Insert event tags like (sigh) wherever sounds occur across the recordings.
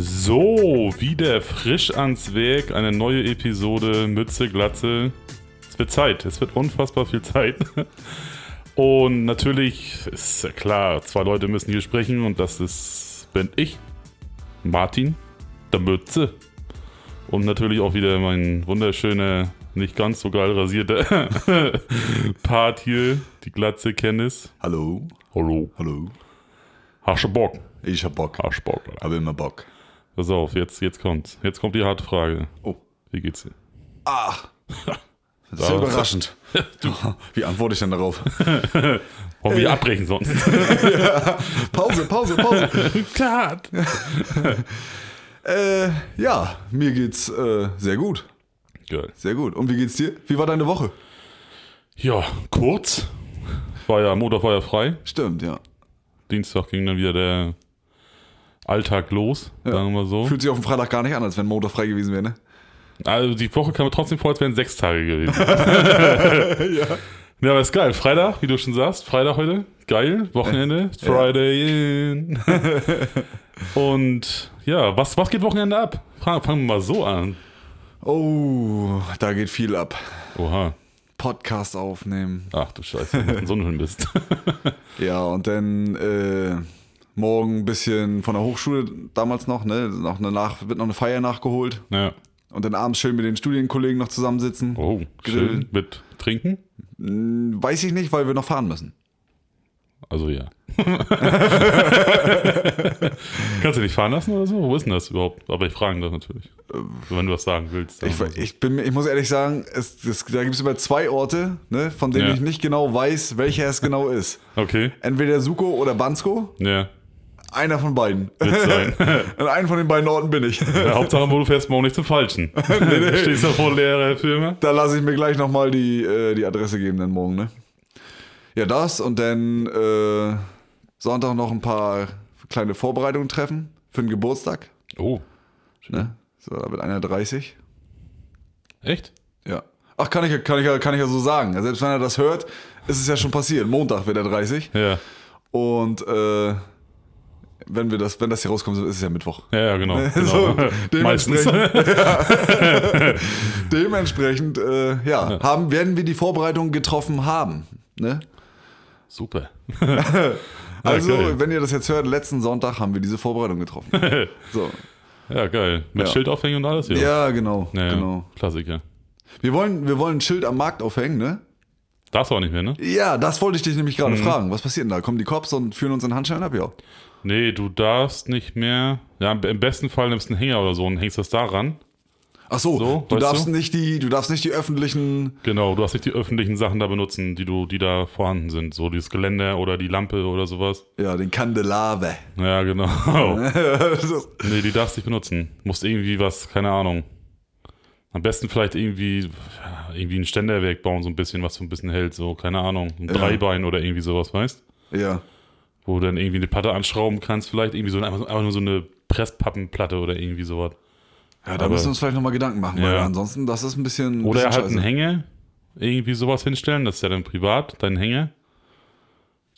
So, wieder frisch ans Werk, eine neue Episode Mütze, Glatze. Es wird Zeit, es wird unfassbar viel Zeit. (laughs) Und natürlich ist ja klar, zwei Leute müssen hier sprechen und das ist, bin ich, Martin, der Mütze. Und natürlich auch wieder mein wunderschöner, nicht ganz so geil rasierter (laughs) Part hier, die Glatze Kennis. Hallo, Hallo. hallo. Hast du Bock? Ich hab Bock. Hast du Bock. Habe immer Bock. Pass auf, jetzt, jetzt kommt's. Jetzt kommt die harte Frage. Oh. Wie geht's dir? Ach. (laughs) Das ist Da- ja überraschend. (laughs) Wie antworte ich denn darauf? (laughs) Wollen wir hier abbrechen sonst? Pause, Pause, Pause. Cut. äh, ja, mir geht's äh, sehr gut. Geil. Sehr gut. Und wie geht's dir? Wie war deine Woche? Ja, kurz. War ja, Montag war ja frei. Stimmt, ja. Dienstag ging dann wieder der Alltag los, sagen wir so. Fühlt sich auf dem Freitag gar nicht an, als wenn Montag frei gewesen wäre, ne? Also die Woche kam mir trotzdem vor, als wären sechs Tage gewesen. (laughs) ja. ja, aber ist geil. Freitag, wie du schon sagst, Freitag heute. Geil. Wochenende. Friday in. (laughs) Und ja, was, was geht Wochenende ab? Fangen fangen wir mal so an. Oh, da geht viel ab. Oha. Podcast aufnehmen. Ach du Scheiße, wenn du so ein Hund bist. (laughs) Ja, und dann äh, morgen ein bisschen von der Hochschule damals noch, ne? Noch eine Nach wird noch eine Feier nachgeholt. ja. Und dann abends schön mit den Studienkollegen noch zusammensitzen. Oh, Grillen. schön. Mit Trinken? Hm, Weiß ich nicht, weil wir noch fahren müssen. Also ja. (laughs) Kannst du dich fahren lassen oder so? Wo ist denn das überhaupt? Aber ich frage das natürlich. Wenn du was sagen willst. Ich, ich, bin, ich muss ehrlich sagen, es, es, da gibt es immer zwei Orte, ne, von denen Ja. ich nicht genau weiß, welcher es genau ist. Okay. Entweder Suko oder Bansko. Ja, Einer von beiden. wird sein. (laughs) An einem von den beiden Orten bin ich. ja, (laughs) Hauptsache, wo du fährst, morgen nicht zum Falschen. (laughs) Du Stehst da vor leerer Firma. Da lasse ich mir gleich nochmal die, äh, die Adresse geben, dann morgen, ne? Ja, das und dann äh, Sonntag noch ein paar kleine Vorbereitungen treffen für den Geburtstag. Oh, Ne? So, da wird einer 30. echt? Ja. Ach, kann ich, ja- kann, ich, kann ich ja so sagen. Selbst wenn er das hört, ist es ja schon passiert. Montag wird er 30. Ja. Und äh, wenn, wir das, wenn das hier rauskommt, ist es ja Mittwoch. Ja, ja, genau. (laughs) genau. So, dementsprechend, (laughs) (laughs) dementsprechend äh, ja, Haben, werden wir die Vorbereitung getroffen haben. Ne? Super. Also, geil. wenn ihr das jetzt hört, letzten Sonntag haben wir diese Vorbereitung getroffen. So. Ja, geil. Mit Ja. Schild aufhängen und alles? Ja, genau. Ja, ja. genau. Klassiker. Wir, wollen, wir wollen ein Schild am Markt aufhängen, ne? Du auch nicht mehr, ne? Ja, das wollte ich dich nämlich Mhm. gerade fragen. Was passiert denn da? Kommen die Cops und führen uns in Handschellen ab? Ja. Nee, du darfst nicht mehr. Ja, im besten Fall nimmst du einen Hänger oder so und hängst das da ran. Ach so, So, du, darfst du? Nicht die, du darfst nicht die öffentlichen. Genau, du hast nicht die öffentlichen Sachen da benutzen, die du, die da vorhanden sind. So dieses Geländer oder die Lampe oder sowas. Ja, den Kandelaber. Ja, genau. (laughs) Nee, die darfst du nicht benutzen. Musst irgendwie was, keine Ahnung. Am besten vielleicht irgendwie, ja, irgendwie ein Ständerwerk bauen, so ein bisschen, was so ein bisschen hält, so, keine Ahnung. Ein Dreibein oder irgendwie sowas, weißt ja. Wo du dann irgendwie eine Platte anschrauben kannst, vielleicht irgendwie so einfach, einfach nur so eine Presspappenplatte oder irgendwie sowas. Ja, da Aber- müssen wir uns vielleicht nochmal Gedanken machen, weil Ja. ansonsten, das ist ein bisschen. Oder bisschen halt scheiße. einen Hänger, irgendwie sowas hinstellen, das ist ja dann privat, dein Hänger.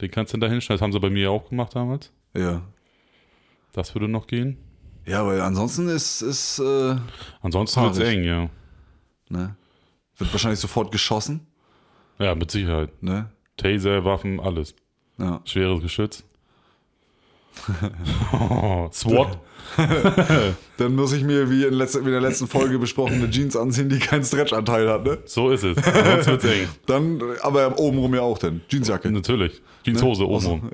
Den kannst du dann da hinstellen, das haben sie bei mir auch gemacht damals. Ja. Das würde noch gehen. Ja, weil ansonsten ist, ist äh, Ansonsten wird es eng, ja. ne? Wird wahrscheinlich sofort geschossen, Ja, mit Sicherheit. ne? Taser, Waffen, alles. Ja. Schweres Geschütz. (laughs) SWAT. (laughs) Dann muss ich mir, wie in, letzter, wie in der letzten Folge besprochen, eine Jeans anziehen, die keinen Stretchanteil hat, ne? So ist es. Sonst wird's eng. (laughs) Dann, aber obenrum ja auch dann. Jeansjacke. Natürlich. Jeanshose oben rum.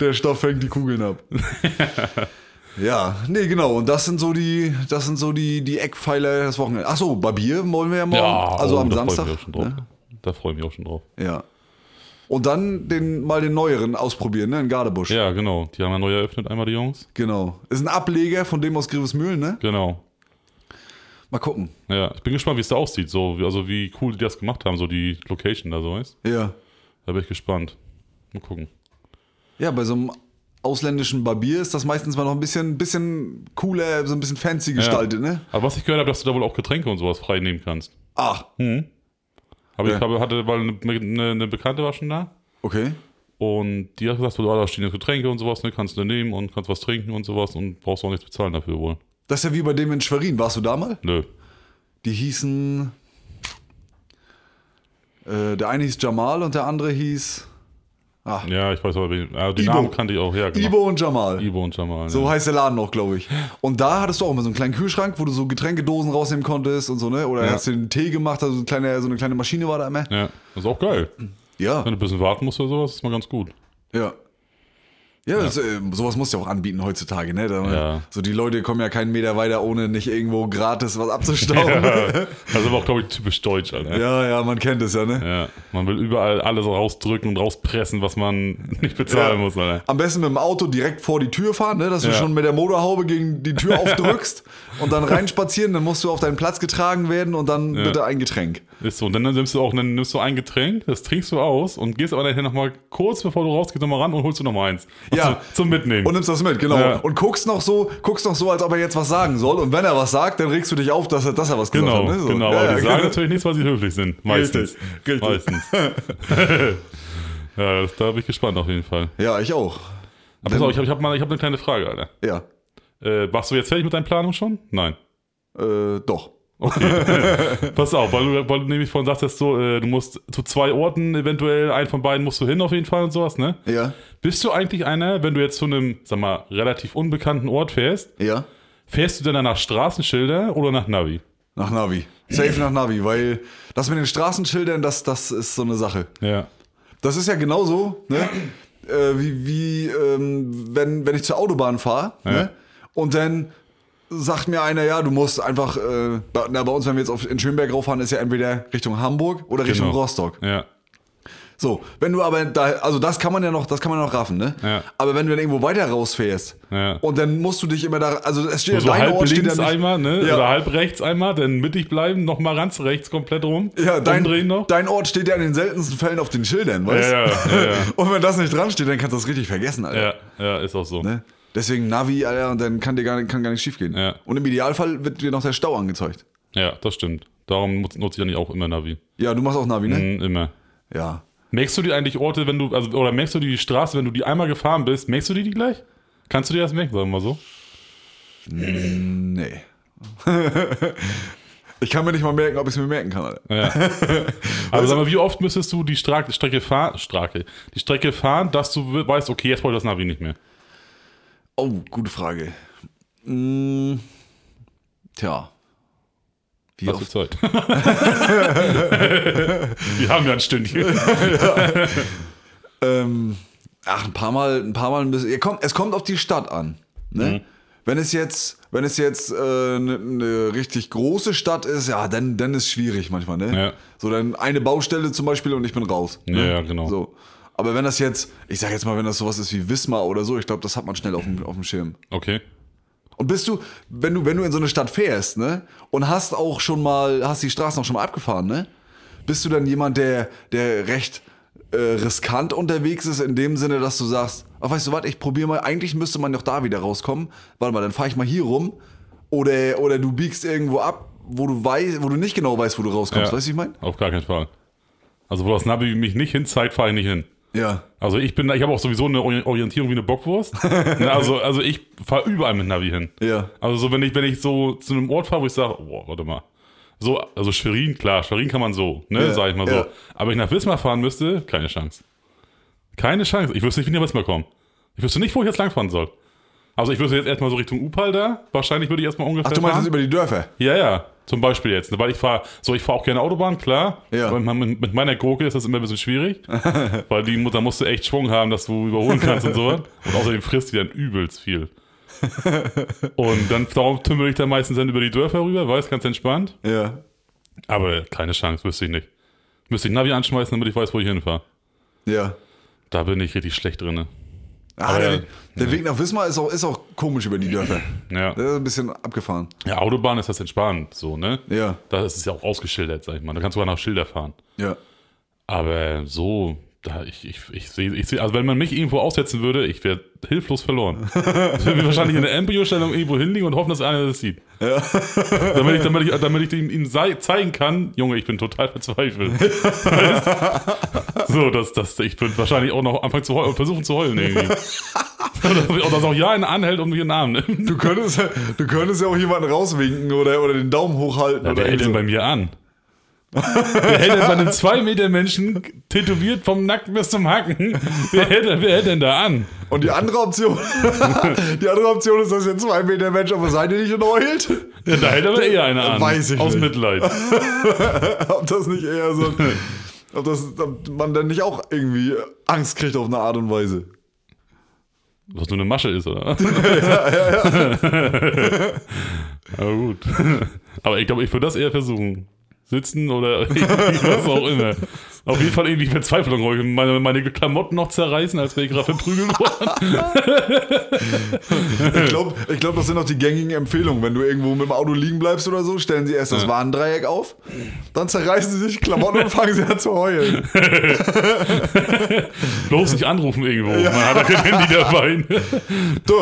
Der Stoff fängt die Kugeln ab. ja, nee, genau. Und das sind so die, das sind so die, die Eckpfeiler des Wochenendes. Achso, Barbier wollen wir ja morgen. Ja, also oh, am da Samstag. Freu ich mich auch schon drauf. ne? Da freue ich mich auch schon drauf. Ja. Und dann den, mal den neueren ausprobieren, ne? In Gardebusch. Ja, genau. Die haben ja neu eröffnet, einmal die Jungs. Genau. Ist ein Ableger von dem aus Grivesmühlen, ne? Genau. Mal gucken. Ja, ich bin gespannt, wie es da aussieht. So, also wie cool die das gemacht haben, so die Location da so, weißt Ja. Da bin ich gespannt. Mal gucken. Ja, bei so einem ausländischen Barbier ist das meistens mal noch ein bisschen, bisschen cooler, so ein bisschen fancy gestaltet, ne? Aber was ich gehört habe, dass du da wohl auch Getränke und sowas frei nehmen kannst. Ach, Aber Ja. ich habe, hatte, weil eine, eine, eine Bekannte war schon da. okay. Und die hat gesagt, so, da stehen jetzt Getränke und sowas, ne, kannst du nehmen und kannst was trinken und sowas und brauchst auch nichts bezahlen dafür wohl. Das ist ja wie bei dem in Schwerin. Warst du da mal? Nö. Die hießen. Äh, der eine hieß Jamal und der andere hieß. Ah, Ja, ich weiß aber, ah, die Ibo. Namen kannte ich auch, ja, genau. Ibo und Jamal. Ibo und Jamal. So ja. heißt der Laden noch, glaube ich. Und da hattest du auch immer so einen kleinen Kühlschrank, wo du so Getränkedosen rausnehmen konntest und so, ne? Oder Ja. hast du den Tee gemacht, also so eine kleine, so eine kleine Maschine war da immer. ja, das ist auch geil. Ja, Wenn du ein bisschen warten musst oder sowas, ist mal ganz gut. ja. Ja, Das, äh, sowas musst du ja auch anbieten heutzutage, ne? Da, Ja. So die Leute kommen ja keinen Meter weiter, ohne nicht irgendwo gratis was abzustauben. Ja. Ja, (laughs) Das ist aber auch, glaube ich, typisch deutsch, Alter. ja, man kennt es ja, ne? Ja, man will überall alles rausdrücken und rauspressen, was man (laughs) nicht bezahlen Ja. muss, Alter. Am besten mit dem Auto direkt vor die Tür fahren, ne? dass du Ja. schon mit der Motorhaube gegen die Tür (laughs) aufdrückst und dann reinspazieren, dann musst du auf deinen Platz getragen werden und dann bitte ein Getränk. Ist so. Und dann nimmst du auch dann nimmst du ein Getränk, das trinkst du aus und gehst aber nachher nochmal kurz bevor du rausgehst nochmal ran und holst du nochmal eins. Ja. Zum, zum Mitnehmen. Und nimmst das mit, genau. Ja. Und guckst noch so, guckst noch so, als ob er jetzt was sagen soll. Und wenn er was sagt, dann regst du dich auf, dass er, dass er was gesagt genau, hat. Ne? So. genau. Ja, aber die sagen natürlich nichts, weil sie höflich sind. Meistens. Richtig, richtig. Meistens. (laughs) (laughs) ja, das, da bin ich gespannt auf jeden Fall. ja, ich auch. Aber pass auf, ich habe ich hab mal ich hab eine kleine Frage, Alter. Ja, Äh, warst du jetzt fertig mit deinen Planungen schon? Nein. äh, doch. (laughs) Pass auf, weil du, weil du nämlich vorhin sagtest, so, äh, du musst zu zwei Orten eventuell, einen von beiden musst du hin auf jeden Fall und sowas, ne? Ja, Bist du eigentlich einer, wenn du jetzt zu einem, sag mal, relativ unbekannten Ort fährst, ja. fährst du denn dann nach Straßenschilder oder nach Navi? Nach Navi. Safe nach Navi, weil das mit den Straßenschildern, das, das ist so eine Sache. Ja. Das ist ja genauso, ne? äh, wie, wie ähm, wenn, wenn ich zur Autobahn fahre ne? und dann sagt mir einer, ja, du musst einfach, äh, bei, na, bei uns, wenn wir jetzt auf, in Schönberg rauffahren, ist ja entweder Richtung Hamburg oder Richtung Genau. Rostock. Ja. So, wenn du aber da, also das kann man ja noch, das kann man noch raffen, ne? Ja. Aber wenn du dann irgendwo weiter rausfährst Ja. und dann musst du dich immer da, also es steht ja So dein halb Ort steht ja links nicht, einmal, ne? Ja. Oder halb rechts einmal, dann mittig bleiben, nochmal ganz rechts komplett rum. ja, dein, noch. dein Ort steht ja in den seltensten Fällen auf den Schildern, weißt Ja, ja, ja, ja. (laughs) Und wenn das nicht dran steht, dann kannst du das richtig vergessen, Alter. Ja, ja, ist auch so. Ne? Deswegen Navi, Alter, und dann kann dir gar nicht, kann gar nicht schief gehen. Ja. Und im Idealfall wird dir noch der Stau angezeigt. Ja, das stimmt. Darum nutze ich dann auch immer Navi. Ja, du machst auch Navi, ne? Mhm, immer. Ja. Merkst du die eigentlich Orte, wenn du, also, oder merkst du die Straße, wenn du die einmal gefahren bist, merkst du die, die gleich? Kannst du dir das merken, sagen wir mal so? Nee. (laughs) ich kann mir nicht mal merken, ob ich es mir merken kann, Alter. Ja. (laughs) Aber sag mal, wie oft müsstest du die Stra Strecke fahren, Strake, die Strecke fahren, dass du we- weißt, okay, jetzt brauche ich das Navi nicht mehr. Oh, gute Frage. Mm, tja. Wie Was für oft? Zeit? (laughs) Wir haben ja ein Stündchen. (laughs) Ähm, ach, ein paar Mal, ein paar Mal ein bisschen. Kommt, es kommt auf die Stadt an. Ne? Mhm. Wenn es jetzt, wenn es jetzt eine äh, ne- ne richtig große Stadt ist, ja, dann, dann ist es schwierig manchmal, ne? Ja. So, dann eine Baustelle zum Beispiel und ich bin raus. Ja, ne? ja, genau. So. Aber wenn das jetzt, ich sag jetzt mal, wenn das sowas ist wie Wismar oder so, ich glaube, das hat man schnell auf dem, auf dem Schirm. Okay. Und bist du, wenn du, wenn du in so eine Stadt fährst, ne, und hast auch schon mal, hast die Straßen auch schon mal abgefahren, ne, bist du dann jemand, der, der recht äh, riskant unterwegs ist, in dem Sinne, dass du sagst, ach, weißt du was, ich probiere mal, eigentlich müsste man doch da wieder rauskommen, warte mal, dann fahre ich mal hier rum, oder, oder du biegst irgendwo ab, wo du weißt, wo du nicht genau weißt, wo du rauskommst, Ja. weißt du, ich meine? Auf gar keinen Fall. Also, wo das Navi mich nicht hinzeigt, fahre ich nicht hin. Ja. Also ich bin da, ich habe auch sowieso eine Ori- Orientierung wie eine Bockwurst. (laughs) Ne, also, also ich fahre überall mit Navi hin. Ja. Also so, wenn ich, wenn ich so zu einem Ort fahre, wo ich sage, boah, warte mal. So, also Schwerin, klar, Schwerin kann man so, ne, Ja, sag ich mal so. ja. Aber wenn ich nach Wismar fahren müsste, keine Chance. Keine Chance. Ich wüsste nicht, wie ich nach Wismar komme. Ich wüsste nicht, wo ich jetzt langfahren soll. Also ich wüsste jetzt erstmal so Richtung Upal da. Wahrscheinlich würde ich erstmal ungefähr Ach, du meinst fahren. das über die Dörfer? Ja, ja. Zum Beispiel jetzt. ne, Weil ich fahre, so ich fahre auch gerne Autobahn, klar. Ja. Aber mit, mit meiner Gurke ist das immer ein bisschen schwierig. (laughs) weil die, mu- da musst du echt Schwung haben, dass du überholen kannst und sowas. Und außerdem frisst die dann übelst viel. (laughs) und dann darum tümmel ich dann meistens dann über die Dörfer rüber, weiß, ganz entspannt. Ja. Aber keine Chance, wüsste ich nicht. Müsste ich Navi anschmeißen, damit ich weiß, wo ich hinfahre. Ja. Da bin ich richtig schlecht drin. Ah, der, ja. der Weg nach Wismar ist auch, ist auch komisch über die Dörfer. Ja. Der ist ein bisschen abgefahren. ja, Autobahn ist das entspannt, so, ne? Ja. Da ist es ja auch ausgeschildert, sag ich mal. Da kannst du sogar nach Schilder fahren. Ja. Aber so, da, ich, ich, ich sehe, ich seh, also wenn man mich irgendwo aussetzen würde, ich wäre hilflos verloren. Ich würde wahrscheinlich in der Embryostellung irgendwo hinlegen und hoffen, dass einer das sieht. Ja. damit ich, damit ich, damit ich ihm, ihm zeigen kann, Junge, ich bin total verzweifelt. so, dass, dass ich würde wahrscheinlich auch noch anfangen zu heulen, versuchen zu heulen irgendwie. oder dass auch ja einen anhält und mir einen Arm nimmt. Du könntest, du könntest ja auch jemanden rauswinken oder, oder den Daumen hochhalten. Ja, oder wer hält denn bei mir an? Wer hält denn bei einem 2 Meter Menschen tätowiert vom Nacken bis zum Hacken? Wer hält, wer hält denn da an? Und die andere Option, (laughs) die andere Option ist, dass der 2 Meter Mensch auf der Seite nicht heult. Ja, da hält aber eher einer an. Weiß ich Aus nicht. Mitleid. (laughs) ob das nicht eher so, (laughs) ob, das, ob man dann nicht auch irgendwie Angst kriegt auf eine Art und Weise. Was nur eine Masche ist, oder? ja, ja, ja. Aber gut. Aber ich glaube, ich würde das eher versuchen sitzen oder (laughs) was auch immer. Auf jeden Fall irgendwie Verzweiflung. Meine, meine Klamotten noch zerreißen, als wäre ich gerade verprügelt worden. (laughs) ich glaube, ich glaub, das sind auch die gängigen Empfehlungen. Wenn du irgendwo mit dem Auto liegen bleibst oder so, stellen sie erst das ja. Warndreieck auf, dann zerreißen sie sich Klamotten und fangen sie an zu heulen. (laughs) Bloß nicht anrufen irgendwo. Ja. Man hat da kein Handy dabei. Du,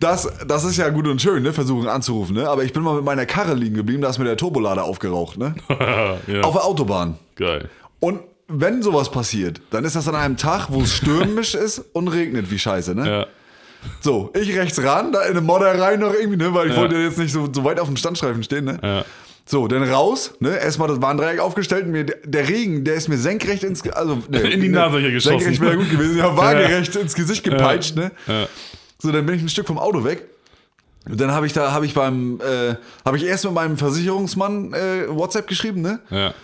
das, das ist ja gut und schön, ne? Versuchen anzurufen, ne? Aber ich bin mal mit meiner Karre liegen geblieben, da ist mir der Turbolader aufgeraucht, ne? (laughs) ja. Auf der Autobahn. Geil. Und wenn sowas passiert, dann ist das an einem Tag, wo es stürmisch ist und regnet wie scheiße, ne? Ja. So, ich rechts ran, da in eine Modder rein noch irgendwie, ne? Weil ich ja. wollte jetzt nicht so, so weit auf dem Standstreifen stehen, ne? Ja. So, dann raus, ne? Erstmal das Warndreieck aufgestellt. Mir, der Regen, der ist mir senkrecht ins also (laughs) ne, in die Nase hier geschossen. Senkrecht wäre gut gewesen, ja, waagerecht ins Gesicht gepeitscht, ne? So, dann bin ich ein Stück vom Auto weg. Und dann habe ich da, habe ich beim, äh, habe ich erst mit meinem Versicherungsmann äh, WhatsApp geschrieben, ne? Ja.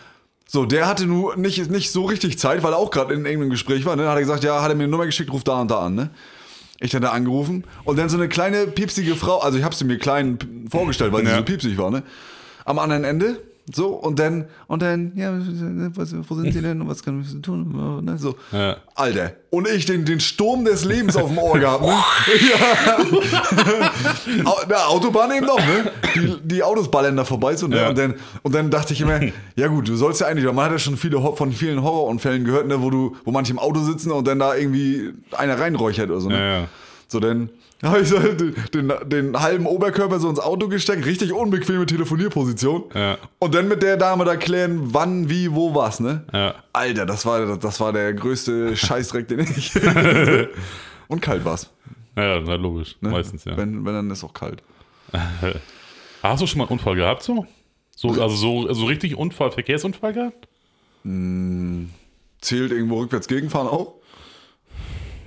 So, der hatte nur nicht, nicht so richtig Zeit, weil er auch gerade in irgendeinem Gespräch war. Ne? Dann hat er gesagt, ja, hat er mir eine Nummer geschickt, ruft da und da an. Ne? Ich dann da angerufen und dann so eine kleine piepsige Frau, also ich habe sie mir klein vorgestellt, weil ja. sie so piepsig war. Ne? Am anderen Ende so, und dann, und dann, ja, was, wo sind sie denn und was kann ich tun? Ne, so. Ja. Alter. Und ich den, den Sturm des Lebens auf dem Ohr gehabt, ne? (laughs) ja. (laughs) Der Autobahn eben doch, ne? Die, die Autos ballern da vorbei, so, ne? Ja. Und, dann, und dann dachte ich immer, (laughs) ja gut, du sollst ja eigentlich, man hat ja schon viele von vielen Horrorunfällen gehört, ne? Wo du, wo manche im Auto sitzen und dann da irgendwie einer reinräuchert oder so, ne? Ja, ja. So, dann (laughs) habe ich so den, den, den, halben Oberkörper so ins Auto gesteckt, richtig unbequeme Telefonierposition. Ja. Und dann mit der Dame da klären, wann, wie, wo, was, ne? Ja. Alter, das war, das war der größte (laughs) Scheißdreck, den ich. (laughs) Und kalt war's. Ja, na logisch. Ne? Meistens, ja. Wenn, wenn, dann ist auch kalt. Hast du schon mal einen Unfall gehabt, so? so also so, so richtig Unfall, Verkehrsunfall gehabt? Hm, zählt irgendwo rückwärts gegenfahren auch?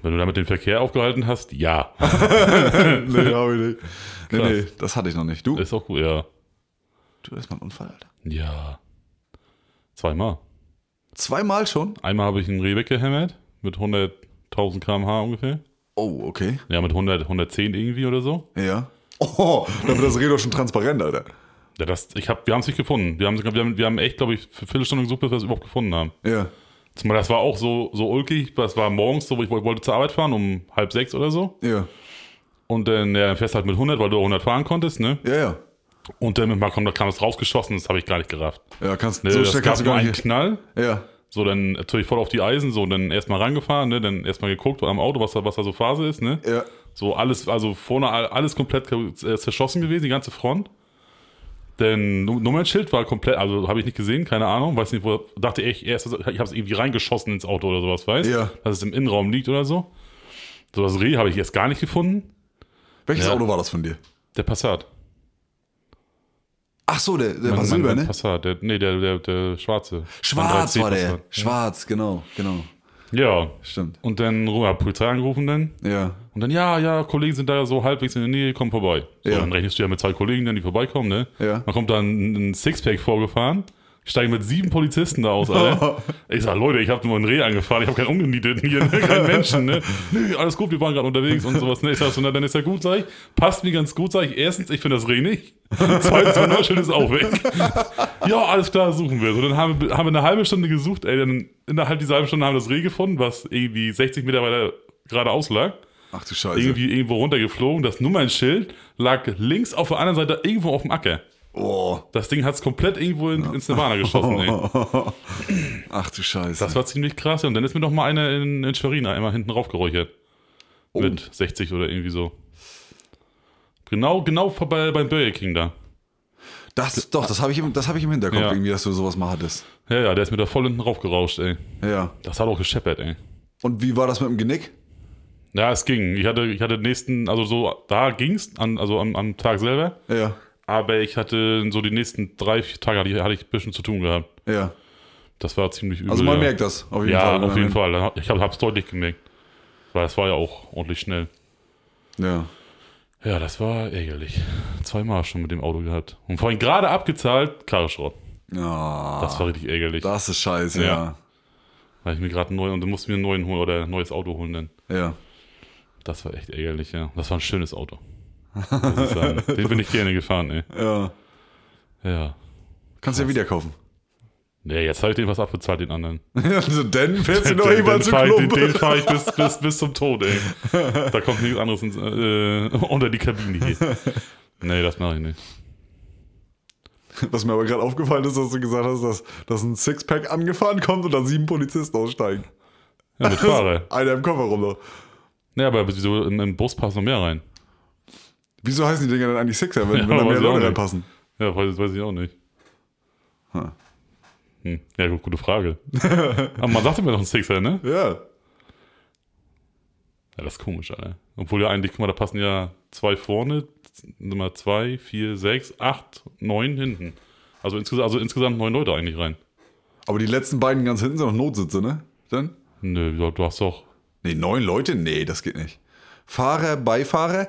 Wenn du damit den Verkehr aufgehalten hast, ja. (laughs) (laughs) nee, hab ich nicht. Nee, nee, das hatte ich noch nicht. Du? Ist auch gut, ja. Du hast mal einen Unfall, Alter. Ja. Zweimal. Zweimal schon? Einmal habe ich einen Reh weggehämmert mit 100.000 km/h ungefähr. Oh, okay. Ja, mit 100, 110 irgendwie oder so. Ja. Oh, dann wird das Reh doch schon transparent, Alter. Ja, das, ich hab, wir haben es nicht gefunden. Wir haben, wir haben, wir haben echt, glaube ich, für Viertelstunde gesucht, bis wir es überhaupt gefunden haben. Ja. Das war auch so, so ulkig, das war morgens so, wo ich wollte zur Arbeit fahren, um halb sechs oder so. Ja. Und dann ja, fährst halt mit 100, weil du 100 fahren konntest, ne? Ja, ja. Und dann mal da kam es rausgeschossen, das habe ich gar nicht gerafft. Ja, kannst ne, so kannst du gar einen Knall. Ja. So, dann natürlich voll auf die Eisen, so, dann erstmal rangefahren, ne, dann erstmal geguckt am Auto, was da, was da so Phase ist, ne? Ja. So alles, also vorne alles komplett äh, zerschossen gewesen, die ganze Front. Denn Nummernschild war komplett, also habe ich nicht gesehen, keine Ahnung, weiß nicht, wo, dachte ich erst, ich habe es irgendwie reingeschossen ins Auto oder sowas, weißt Ja. Dass es im Innenraum liegt oder so. So Reh habe ich erst gar nicht gefunden. Welches ja. Auto war das von dir? Der Passat. Ach so, der, der war Silber, ne? Passat, der, nee, der, der, der schwarze. Schwarz war der. Passat. Schwarz, genau, genau. Ja. Stimmt. Und dann hat Polizei angerufen dann. Ja. Und dann, ja, ja, Kollegen sind da so halbwegs in der Nähe, komm vorbei. So, Ja. dann rechnest du ja mit zwei Kollegen, dann die vorbeikommen, ne? Ja. Dann kommt dann ein Sixpack vorgefahren, steigen mit sieben Polizisten da aus, Alter. ich sag, Leute, ich habe nur ein Reh angefahren, ich habe keinen Ungenieteten hier, ne? keinen Menschen, ne? Nee, alles gut, wir waren gerade unterwegs und sowas, ne? Ich sag so, na, dann ist ja gut, sag ich. Passt mir ganz gut, sag ich. Erstens, ich finde das Reh nicht. Zweitens, mein Neuschild ist auch weg. ja, alles klar, suchen wir. So, dann haben wir, haben wir eine halbe Stunde gesucht, ey, dann innerhalb dieser halben Stunde haben wir das Reh gefunden, was irgendwie 60 Meter weiter geradeaus lag. Ach du Scheiße. Irgendwie irgendwo runtergeflogen. Das Nummernschild lag links auf der anderen Seite irgendwo auf dem Acker. Oh. Das Ding hat es komplett irgendwo in, ins Nirvana geschossen, ey. (laughs) Ach du Scheiße. Das war ziemlich krass. Und dann ist mir noch mal einer in, in Schwerin einmal hinten raufgeräuchert. Oh. Mit 60 oder irgendwie so. Genau, genau vorbei beim Burger King da. das, doch, das habe ich, im- das hab ich im Hinterkopf, Ja. irgendwie, dass du sowas mal hattest. Ja, ja, der ist mir da voll hinten raufgerauscht, ey. Ja. Das hat auch gescheppert, ey. Und wie war das mit dem Genick? Ja, es ging. Ich hatte, ich hatte nächsten, also so, da ging's, an, also am, am Tag selber. Ja. Aber ich hatte so die nächsten drei, vier Tage hatte ich, hatte ich ein bisschen zu tun gehabt. Ja. Das war ziemlich übel. Also man ja. merkt das auf jeden ja, Fall. auf jeden Fall. Ich habe es deutlich gemerkt. Weil es war ja auch ordentlich schnell. Ja. Ja, das war ärgerlich. Zweimal schon mit dem Auto gehabt. Und vorhin gerade abgezahlt, Karre Schrott. Ja. Das war richtig ärgerlich. Das ist scheiße, ja. Ja. Weil ich mir gerade einen neuen, und dann musste mir einen neuen holen oder ein neues Auto holen dann. Ja. Das war echt ärgerlich, ja. Das war ein schönes Auto. Muss ich sagen. (laughs) Den bin ich gerne gefahren, ey. Ja. Ja. Kannst du ja wieder kaufen. Nee, jetzt habe ich den was abbezahlt, den anderen. (laughs) also dann fährst du (laughs) noch jemand den zu fahre ich, den, den fahr ich bis, bis, bis zum Tod, ey. Da kommt nichts anderes ins, äh, unter die Kabine hier. Nee, das mache ich nicht. Was mir aber gerade aufgefallen ist, dass du gesagt hast, dass, dass ein Sixpack angefahren kommt und da sieben Polizisten aussteigen. Ja, mit Fahrer. Einer im Kofferraum noch. Ja, aber wieso im, im Bus passen noch mehr rein? Wieso heißen die Dinger dann eigentlich Sixer, wenn, (laughs) Ja, wenn da mehr Leute nicht. reinpassen? Ja, weiß, weiß ich auch nicht. Hm. Hm. Ja, gut, gute Frage. (laughs) Aber man sagte mir doch ein Sixer, ne? Ja. Ja, das ist komisch, Alter. Obwohl ja eigentlich, guck mal, da passen ja zwei vorne, Nummer zwei, vier, sechs, acht, neun hinten. Also, insges also insgesamt neun Leute eigentlich rein. Aber die letzten beiden ganz hinten sind noch Notsitze, ne? Dann? Nö, du hast doch. Nee, neun Leute? Nee, das geht nicht. Fahrer, Beifahrer.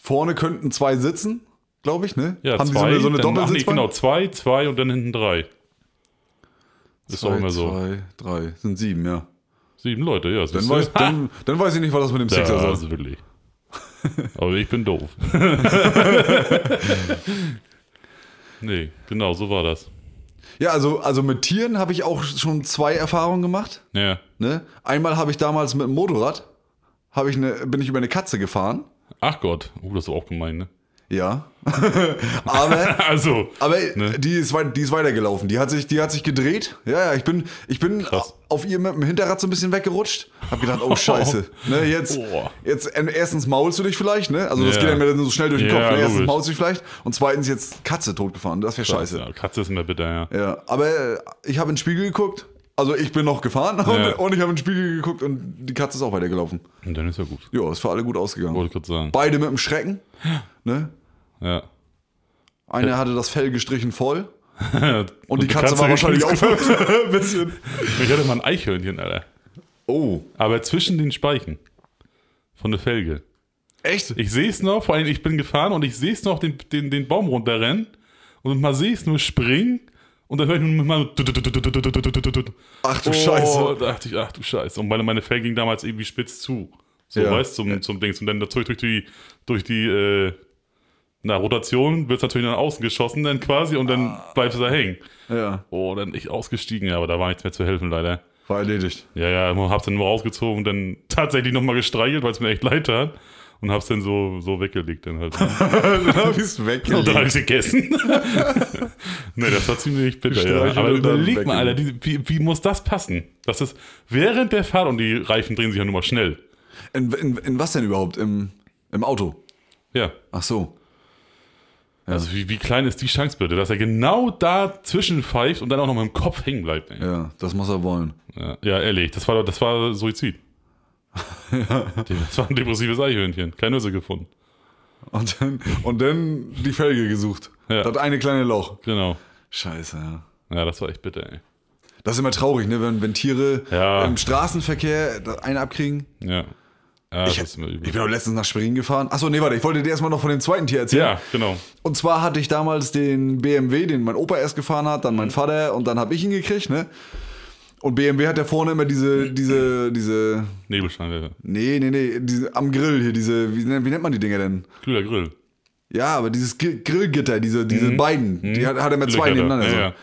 Vorne könnten zwei sitzen, glaube ich, ne? Ja, Haben zwei. die so eine, so eine dann, nee, genau, zwei, zwei und dann hinten drei. Ist Zwei, auch immer so. Zwei, drei. Sind sieben, ja. Sieben Leute, ja. Dann weiß, dann, dann weiß ich nicht, was das mit dem Sixer soll. also wirklich. Aber ich bin doof. (laughs) nee, genau, so war das. Ja, also, also mit Tieren habe ich auch schon zwei Erfahrungen gemacht. Ja. Ne? Einmal habe ich damals mit dem Motorrad, habe ich eine, bin ich über eine Katze gefahren. Ach Gott, uh, das ist auch gemein, ne? Ja. (laughs) aber (laughs) Also, aber Ne? die, ist, wei- die ist weitergelaufen. Die hat sich, die hat sich gedreht. Ja, ja, ich bin, ich bin Krass. auf ihr mit dem Hinterrad so ein bisschen weggerutscht. Hab gedacht, oh Scheiße. (laughs) Ne, jetzt, Boah. jetzt erstens maulst du dich vielleicht, ne? Also das Ja. geht ja mir dann so schnell durch den Ja, Kopf. Ne? Erstens maulst du dich vielleicht und zweitens jetzt Katze totgefahren. Das wäre scheiße. Ja, Katze ist immer bitter, ja. Ja, aber ich habe in den Spiegel geguckt. Also ich bin noch gefahren (laughs) und, Ja. und ich habe in den Spiegel geguckt und die Katze ist auch weitergelaufen. Und dann ist ja gut. Ja, ist für alle gut ausgegangen. Wollte ich gerade sagen. Beide mit dem Schrecken. Ne? Ja. Einer hatte das Fell gestrichen voll. (laughs) Und, Und, die, Katze, war wahrscheinlich auch (laughs) ein bisschen. Ich hatte mal ein Eichhörnchen, Alter. Oh, Aber zwischen den Speichen. Von der Felge. echt? Ich sehe es noch, vor allem ich bin gefahren und ich sehe es noch den, den, den Baum runterrennen und mal sehe es nur springen und dann höre ich nur mal. Ach du Oh, Scheiße. da dachte ich, ach du Scheiße. Und meine, meine Felge ging damals irgendwie spitz zu. So, Ja. weißt du, zum, zum Dings. Und dann zurück durch die, durch die äh, na, Rotation wird es natürlich nach außen geschossen, dann quasi, und dann bleibt es da hängen. Ja, Oh, dann ich ausgestiegen, aber da war nichts mehr zu helfen, leider. war erledigt. Ja, ja, hab's dann nur rausgezogen und dann tatsächlich nochmal gestreichelt, weil es mir echt leid tat. Und hab's dann so, so weggelegt dann halt. (laughs) Dann hab ich's Und dann hab weggelegt. ich's gegessen. (laughs) nee, das war ziemlich bitter, ja. Aber überleg mal, Alter, weggelegt. die, wie, wie muss das passen? Das ist während der Fahrt und die Reifen drehen sich ja nur mal schnell. In, in, in was denn überhaupt? Im, Im Auto? Ja. Ach so. Also wie, wie klein ist die Chance bitte, dass er genau dazwischen pfeift und dann auch noch mit dem Kopf hängen bleibt. Ey. Ja, das muss er wollen. Ja, ja, ehrlich, das war, das war Suizid. Das war ein depressives Eichhörnchen. Keine Nüsse gefunden. Und dann, und dann die Felge gesucht. Ja. Das eine kleine Loch. Genau. Scheiße, ja. Ja, das war echt bitter, ey. Das ist immer traurig, ne? wenn, wenn Tiere Ja. im Straßenverkehr das eine abkriegen. Ja. Ja, Ich, ich bin auch letztens nach Schwerin gefahren. Achso, nee, warte, ich wollte dir erstmal noch von dem zweiten Tier erzählen. Ja, genau. Und zwar hatte ich damals den BMW, den mein Opa erst gefahren hat, dann mein Vater und dann habe ich ihn gekriegt, ne? Und BMW hat ja vorne immer diese, diese, diese, Nebelscheinwerfer. nee, nee, nee, diese, am Grill hier, diese, wie, nennt- wie nennt man die Dinger denn? Kühler Grill. Ja, aber dieses Gr- Grillgitter, diese, diese beiden, die hat, hat er mit zwei nebeneinander. so. Mhm. Ja, ja.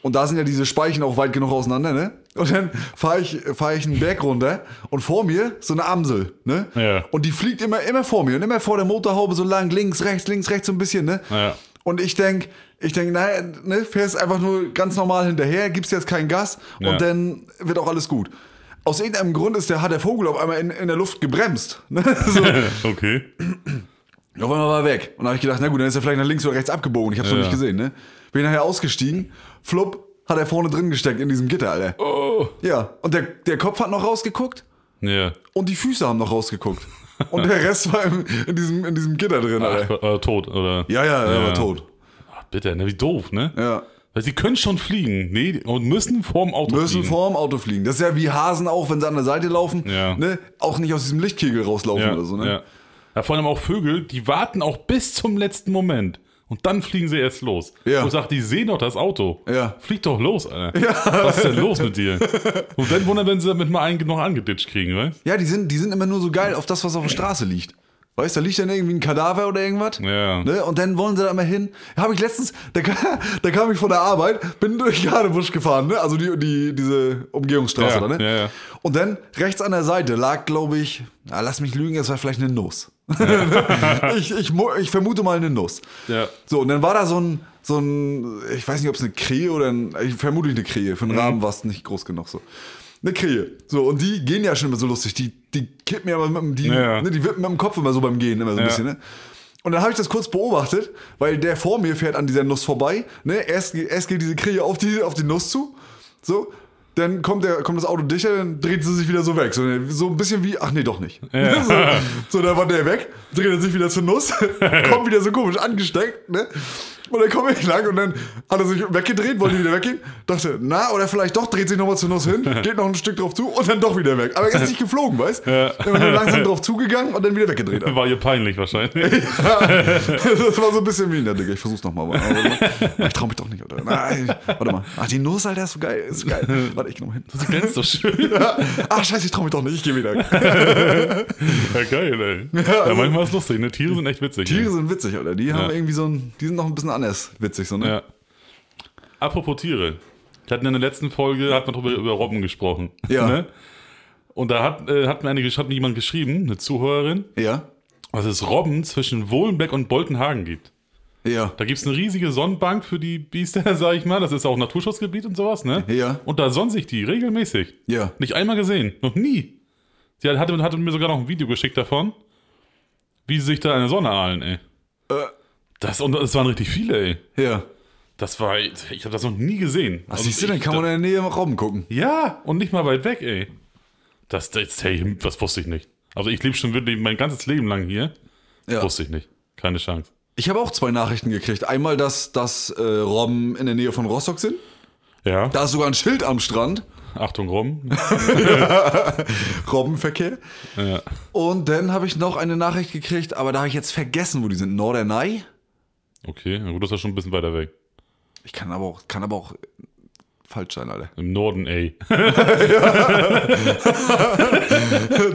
Und da sind ja diese Speichen auch weit genug auseinander, ne? Und dann fahre ich, fahr ich einen Berg runter und vor mir so eine Amsel, ne? Ja. Und die fliegt immer, immer vor mir und immer vor der Motorhaube so lang, links, rechts, links, rechts so ein bisschen, ne? Ja. Und ich denk, ich denk, naja, ne, fährst einfach nur ganz normal hinterher, gibst jetzt kein Gas Ja. und dann wird auch alles gut. Aus irgendeinem Grund ist der, hat der Vogel auf einmal in, in der Luft gebremst. Ne? (laughs) So, (laughs) Okay. auf einmal war er weg. Und dann habe ich gedacht, na gut, dann ist er vielleicht nach links oder rechts abgebogen. Ich hab's noch Ja. nicht gesehen, ne? Bin nachher ausgestiegen, flupp, hat er vorne drin gesteckt in diesem Gitter, Alter. Oh. Ja, und der, der Kopf hat noch rausgeguckt Ja. und die Füße haben noch rausgeguckt. Und der Rest war im, in, diesem, in diesem Gitter drin. Ach, äh, tot, oder? Ja, ja, er Ja. war tot. Ach, bitte, ne, wie doof, ne? Ja. Weil sie können schon fliegen, nee, und müssen vorm Auto Müssen fliegen. vorm Auto fliegen. Das ist ja wie Hasen auch, wenn sie an der Seite laufen. Ja. Ne? Auch nicht aus diesem Lichtkegel rauslaufen ja, oder so, ne? ja. ja, vor allem auch Vögel, die warten auch bis zum letzten Moment. Und dann fliegen sie erst los. Ja. Und sagt, die sehen doch das Auto. Ja. Flieg doch los, Alter. (laughs) Was ist denn los mit dir? Und dann wundern, wenn sie damit mal einen noch angeditscht kriegen, weißt Ja, die sind, die sind immer nur so geil auf das, was auf der Straße liegt. Weißt du, da liegt dann irgendwie ein Kadaver oder irgendwas. Ja. Ne? Und dann wollen sie da immer hin. Habe ich letztens, da, (laughs) da kam ich von der Arbeit, bin durch Jadebusch gefahren, ne? Also die, die, diese Umgehungsstraße Ja, da, ne? ja, ja. Und dann rechts an der Seite lag, glaube ich, na, lass mich lügen, es war vielleicht eine Nuss. (laughs) ich, ich, ich vermute mal eine Nuss. Ja. So, und dann war da so ein, so ein, ich weiß nicht, ob es eine Krähe oder ein, ich vermute eine Krähe. Für einen Mhm. Rahmen war es nicht groß genug so. Eine Krähe. So, und die gehen ja schon immer so lustig. Die, die kippen ja immer mit dem, die, Ja. ne, die wippen mit dem Kopf immer so beim Gehen, immer so ein Ja. bisschen, ne? Und dann habe ich das kurz beobachtet, weil der vor mir fährt an dieser Nuss vorbei. Ne? Erst, erst geht diese Krähe auf die, auf die Nuss zu. So. Dann kommt, der, kommt das Auto dichter, dann dreht sie sich wieder so weg. So, so ein bisschen wie, ach nee, doch nicht. (laughs) So, so, dann war der weg, dreht er sich wieder zur Nuss, (laughs) kommt wieder so komisch angesteckt, ne? Und dann komme ich lang und dann hat er sich weggedreht, wollte wieder weggehen. Dachte, na, oder vielleicht doch, dreht sich nochmal zur Nuss hin, (laughs) geht noch ein Stück drauf zu und dann doch wieder weg. Aber er ist nicht geflogen, weißt du? Ja. Nur langsam drauf zugegangen und dann wieder weggedreht. War ihr peinlich wahrscheinlich. (laughs) das war so ein bisschen wie, na Digga, ich versuch's nochmal. Ich trau mich doch nicht, oder? Nein, warte mal. Ach, die Nuss, Alter, ist so geil. Ist so geil. Warte, ich geh nochmal hin. Du glänzt so schön. Ach, scheiße, ich trau mich doch nicht, ich geh wieder. (laughs) Ja, geil, ey. Ja, also- manchmal ist lustig, ne? Tiere sind echt witzig. Tiere sind witzig, Alter. Die haben Ja. irgendwie so ein, die sind noch ein bisschen anders witzig, so, ne? Ja. Apropos Tiere. Wir hatten in der letzten Folge hat man drüber, über Robben gesprochen. Ja. Ne? Und da hat, äh, hat, mir eine, hat mir jemand geschrieben, eine Zuhörerin, Ja. dass es Robben zwischen Wohlenbeck und Boltenhagen gibt. Ja. Da gibt es eine riesige Sonnenbank für die Biester, (laughs) sag ich mal. Das ist auch Naturschutzgebiet und sowas, ne? Ja. Und da sonnen sich die regelmäßig. Ja. Nicht einmal gesehen. Noch nie. Sie hatte, hatte mir sogar noch ein Video geschickt davon, wie sie sich da in der Sonne ahlen, ey. Äh, Das, und es waren richtig viele, ey. ja. Das war, ich habe das noch nie gesehen. Was Also siehst du denn? Kann man in der Nähe Robben gucken? Ja, und nicht mal weit weg, ey. Das, das, hey, das wusste ich nicht. Also ich lebe schon wirklich mein ganzes Leben lang hier. Ja. Wusste ich nicht. Keine Chance. Ich habe auch zwei Nachrichten gekriegt. Einmal, dass, dass äh, Robben in der Nähe von Rostock sind. Ja. Da ist sogar ein Schild am Strand. Achtung, Robben. (laughs) Robbenverkehr. ja. Und dann habe ich noch eine Nachricht gekriegt, aber da habe ich jetzt vergessen, wo die sind. Norderney? Okay, na gut, das ist schon ein bisschen weiter weg. Ich kann aber auch, kann aber auch falsch sein, Alter. Im Norden, ey. (laughs)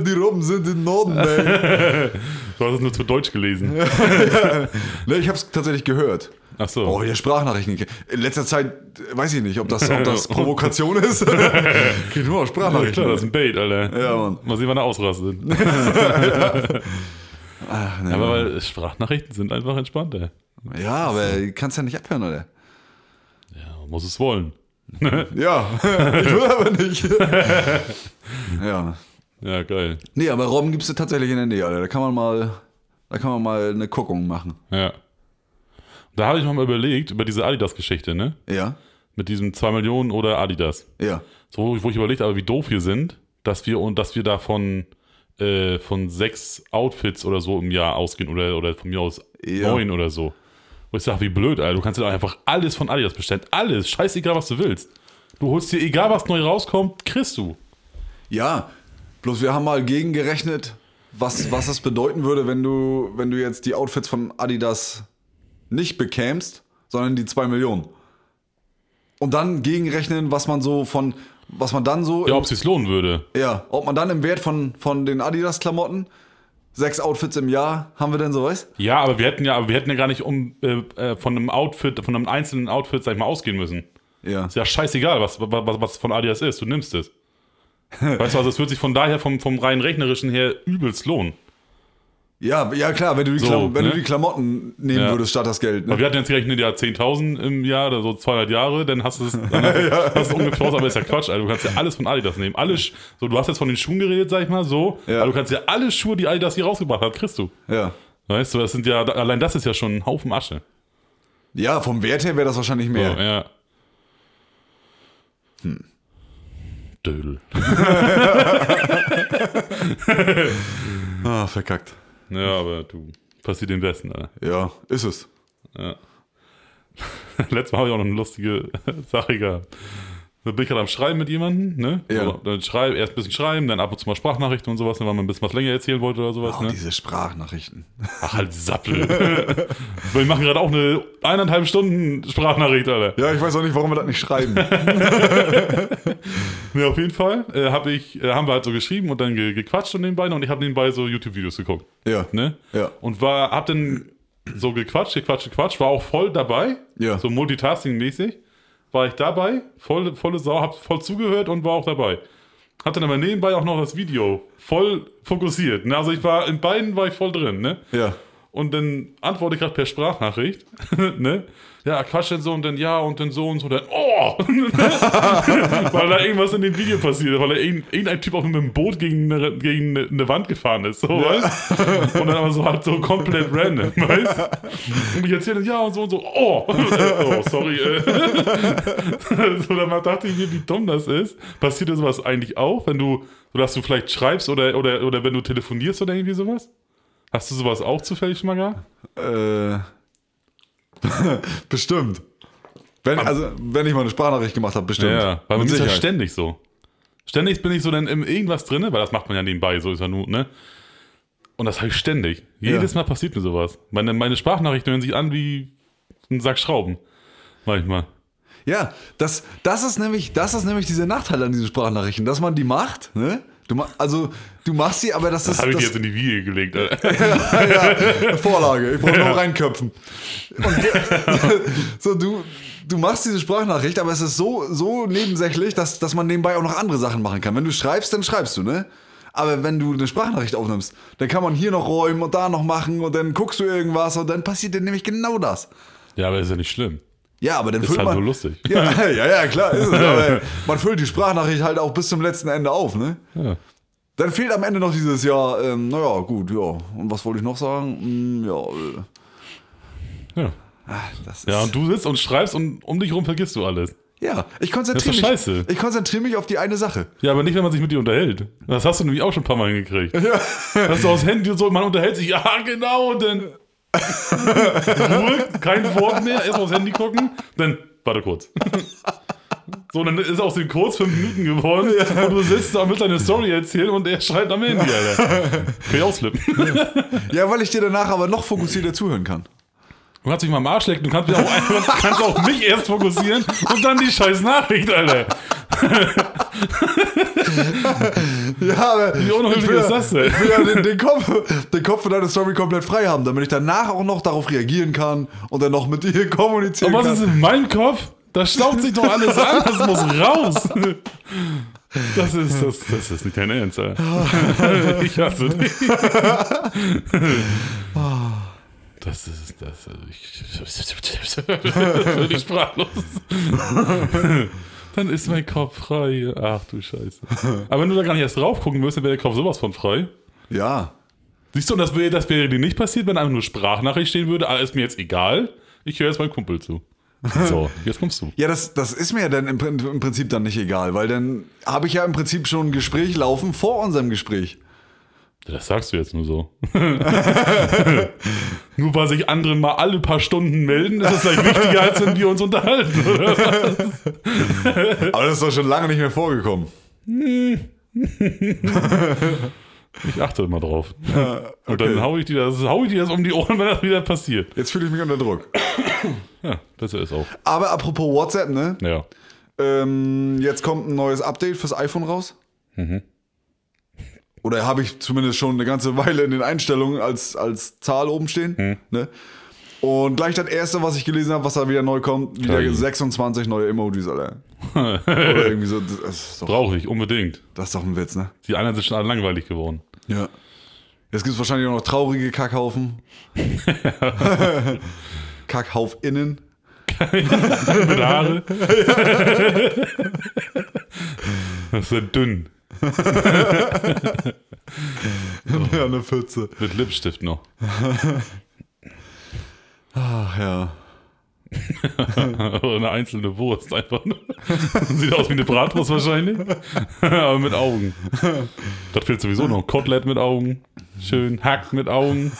die Robben sind im Norden, ey. (laughs) Du hast es nur zu Deutsch gelesen. (laughs) ne, ich habe es tatsächlich gehört. Ach so. Oh, wieder Sprachnachrichten. In letzter Zeit weiß ich nicht, ob das, ob das Provokation ist. Nur noch Ja, Sprachnachrichten. klar, das ist ein Bait, Alter. Ja, Mann. Mal sehen, wann er ausrastet. Ach, nee, Aber weil Sprachnachrichten sind einfach entspannter. ja, aber du kannst ja nicht abhören, oder? Ja, muss es wollen. (laughs) Ja, ich will aber nicht. (laughs) ja. Ja, geil. Nee, aber Robben gibt es tatsächlich in der Nähe, Alter. Da kann man mal, da kann man mal eine Guckung machen. Ja. Da habe ich noch mal überlegt, über diese Adidas-Geschichte, ne? Ja, Mit diesem 2 Millionen oder Adidas. ja. So, wo ich überlegt habe, wie doof wir sind, dass wir und dass wir davon äh, von sechs Outfits oder so im Jahr ausgehen oder, oder von mir aus Ja. neun oder so. Wo ich sage, wie blöd, Alter. Du kannst dir doch einfach alles von Adidas bestellen. Alles. Scheißegal, was du willst. Du holst dir, egal was neu rauskommt, kriegst du. Ja, bloß wir haben mal gegengerechnet, was, was das bedeuten würde, wenn du, wenn du jetzt die Outfits von Adidas nicht bekämst, sondern die 2 Millionen. Und dann gegenrechnen, was man so von, was man dann so, Ja, ob es sich lohnen würde. ja, ob man dann im Wert von, von den Adidas-Klamotten, sechs Outfits im Jahr, haben wir denn so, weißt? Ja, aber wir hätten ja, aber wir hätten ja gar nicht um äh, äh, von einem Outfit, von einem einzelnen Outfit, sag ich mal, ausgehen müssen. Ja. Ist ja scheißegal, was, was, was von Adidas ist. Du nimmst es. (laughs) Weißt du, also es wird sich von daher vom, vom rein rechnerischen her übelst lohnen. Ja, ja klar, wenn du die, So, Klam wenn ne? du die Klamotten nehmen Ja. würdest statt das Geld. Ne? wir hatten jetzt gerechnet, ja, 10.000 im Jahr oder so 200 Jahre, dann hast du es, dann hast du (laughs) ungefähr aber ist ja Quatsch, Alter. Du kannst ja alles von Adidas nehmen. Alle, so, du hast jetzt von den Schuhen geredet, sag ich mal, so, Ja. aber du kannst ja alle Schuhe, die Adidas hier rausgebracht hat, kriegst du. Ja. Weißt du, das sind ja, allein das ist ja schon ein Haufen Asche. ja, vom Wert her wäre das wahrscheinlich So, mehr. ja. Hm. Dödel. (laughs) Ah, verkackt. Ja, aber du, passiert den Besten, Alter. Ja, ist es. (laughs) Letztes Mal habe ich auch noch eine lustige (laughs) Sache gehabt. Da bin ich gerade am Schreiben mit jemandem, ne? Ja. So, dann schreib, erst ein bisschen schreiben, dann ab und zu mal Sprachnachrichten und sowas, ne, weil man ein bisschen was länger erzählen wollte oder sowas, Oh, ne? diese Sprachnachrichten. Ach, halt Sappel. (laughs) wir machen gerade auch eine eineinhalb Stunden Sprachnachricht, Alter. Ja, ich weiß auch nicht, warum wir das nicht schreiben. (laughs) Ja, auf jeden Fall äh, hab ich, äh, haben wir halt so geschrieben und dann ge gequatscht und nebenbei und ich habe nebenbei so YouTube-Videos geguckt, ja. ne? Ja. Und war, hab dann so gequatscht, gequatscht, gequatscht, war auch voll dabei, Ja. so Multitasking-mäßig, war ich dabei, voll, volle Sau, hab voll zugehört und war auch dabei. Hab dann aber nebenbei auch noch das Video voll fokussiert, ne? Also ich war, in beiden war ich voll drin, ne? Ja. Und dann antworte ich gerade per Sprachnachricht, (laughs) ne? Ja, Quatsch denn so und dann ja und dann so und so, dann oh! (laughs) weil da irgendwas in dem Video passiert, weil da irgend- irgendein Typ auch mit einem Boot gegen eine, gegen eine, Wand gefahren ist, so, weißt Und dann aber so halt so komplett random, (laughs) weißt Und ich erzähle dann ja und so und so, oh! oh, sorry, äh. so, dann dachte ich mir, wie dumm das ist. Passiert dir sowas eigentlich auch, wenn du, so dass du vielleicht schreibst oder, oder, oder wenn du telefonierst oder irgendwie sowas? Hast du sowas auch zufällig schon mal gehabt? Äh, (laughs) bestimmt. Wenn, also, wenn ich mal eine Sprachnachricht gemacht habe, bestimmt. Ja, weil mir ist ja ständig so. Ständig bin ich so dann in irgendwas drin, weil das macht man ja nebenbei, so ist ja nur, ne? Und das habe ich ständig. Jedes Mal passiert mir sowas. Meine, meine Sprachnachrichten hören sich an wie ein Sack Schrauben. Manchmal. Ja, das, das, ist nämlich, das ist nämlich dieser Nachteil an diesen Sprachnachrichten, dass man die macht, ne? Du, also, du machst sie, aber das ist. Habe ich das, dir jetzt in die Wiege gelegt, Alter. (laughs) ja, (laughs) Vorlage. Ich brauche nur reinköpfen. (laughs) So, du, du machst diese Sprachnachricht, aber es ist so, so nebensächlich, dass, dass man nebenbei auch noch andere Sachen machen kann. Wenn du schreibst, dann schreibst du, ne? Aber wenn du eine Sprachnachricht aufnimmst, dann kann man hier noch räumen und da noch machen und dann guckst du irgendwas und dann passiert dir nämlich genau das. Ja, aber ist ja nicht schlimm. Ja, aber dann Ist füllt halt man. nur lustig. Ja, (laughs) (laughs) ja, ja, klar. Ist es, aber man füllt die Sprachnachricht halt auch bis zum letzten Ende auf, ne? Ja. Dann fehlt am Ende noch dieses Ja, ähm, naja, gut, ja. Und was wollte ich noch sagen? Hm, ja, äh, Ja. das ist. ja, und du sitzt und schreibst und um dich rum vergisst du alles. Ja, ich konzentriere Das ist mich. scheiße. Ich konzentriere mich auf die eine Sache. Ja, aber nicht, wenn man sich mit dir unterhält. Das hast du nämlich auch schon ein paar Mal hingekriegt. (laughs) Ja. Dass du aus Handy so, man unterhält sich, ja, genau, und dann Ruhe, kein Wort mehr, erst aufs Handy gucken, dann, warte kurz. So, dann ist aus den kurz fünf Minuten geworden und du sitzt da und willst deine Story erzählen und er schreit am Handy, Alter. Kann ich ausflippen. Ja, weil ich dir danach aber noch fokussierter zuhören kann. Du kannst dich mal am Arsch lecken, du kannst, mich auch, kannst auch mich erst fokussieren und dann die scheiß Nachricht, Alter. Ja, aber. Wie unhöflich ich will ist das denn? Ich will ja den, den, Kopf, den Kopf für deine Story komplett frei haben, damit ich danach auch noch darauf reagieren kann und dann noch mit dir kommunizieren Und was kann. ist in meinem Kopf? Da staucht sich doch alles an, das muss raus. Das ist, das, das ist nicht dein Ernst, Alter. (laughs) Ich hasse dich. Das ist, das, ich, bin ich sprachlos. (laughs) Dann ist mein Kopf frei. Ach du Scheiße. Aber wenn du da gar nicht erst drauf gucken würdest, dann wäre der Kopf sowas von frei. Ja. Siehst du, und das wäre, das wäre dir nicht passiert, wenn einfach nur Sprachnachricht stehen würde. Ah, ist mir jetzt egal. Ich höre jetzt meinem Kumpel zu. So, (laughs) jetzt kommst du. Ja, das, das ist mir dann im, im Prinzip dann nicht egal, weil dann habe ich ja im Prinzip schon ein Gespräch laufen vor unserem Gespräch. Das sagst du jetzt nur so. (laughs) nur weil sich andere mal alle paar Stunden melden, ist das vielleicht wichtiger, als wenn wir uns unterhalten, oder? Aber das ist doch schon lange nicht mehr vorgekommen. (laughs) Ich achte immer drauf. Und dann hau ich, dir das, hau ich dir das um die Ohren, wenn das wieder passiert. Jetzt fühle ich mich unter Druck. Ja, besser ist auch. Aber apropos WhatsApp, ne? Ja. Ähm, jetzt kommt ein neues Update fürs iPhone raus. Oder habe ich zumindest schon eine ganze (laughs) Weile in den Einstellungen als, als Zahl oben stehen. Ne? Und gleich das erste, was ich gelesen habe, was da wieder neu kommt, wieder KI. 26 neue Emojis, Alter. (laughs) Oder irgendwie so. Das ist, doch, Brauche ich unbedingt. das ist doch ein Witz, ne? Die anderen sind schon alle langweilig geworden. Ja. Jetzt gibt es wahrscheinlich auch noch traurige Kackhaufen. (laughs) Kackhaufinnen. Mit Haare. das ist ja dünn. Ja, eine Pfütze. Mit Lipstift noch. Ach ja. Oder (laughs) eine einzelne Wurst einfach nur. (laughs) Sieht aus wie eine Bratwurst wahrscheinlich. (laughs) Aber mit Augen. Das fehlt sowieso noch. Kotelett mit Augen. Schön. Hack mit Augen.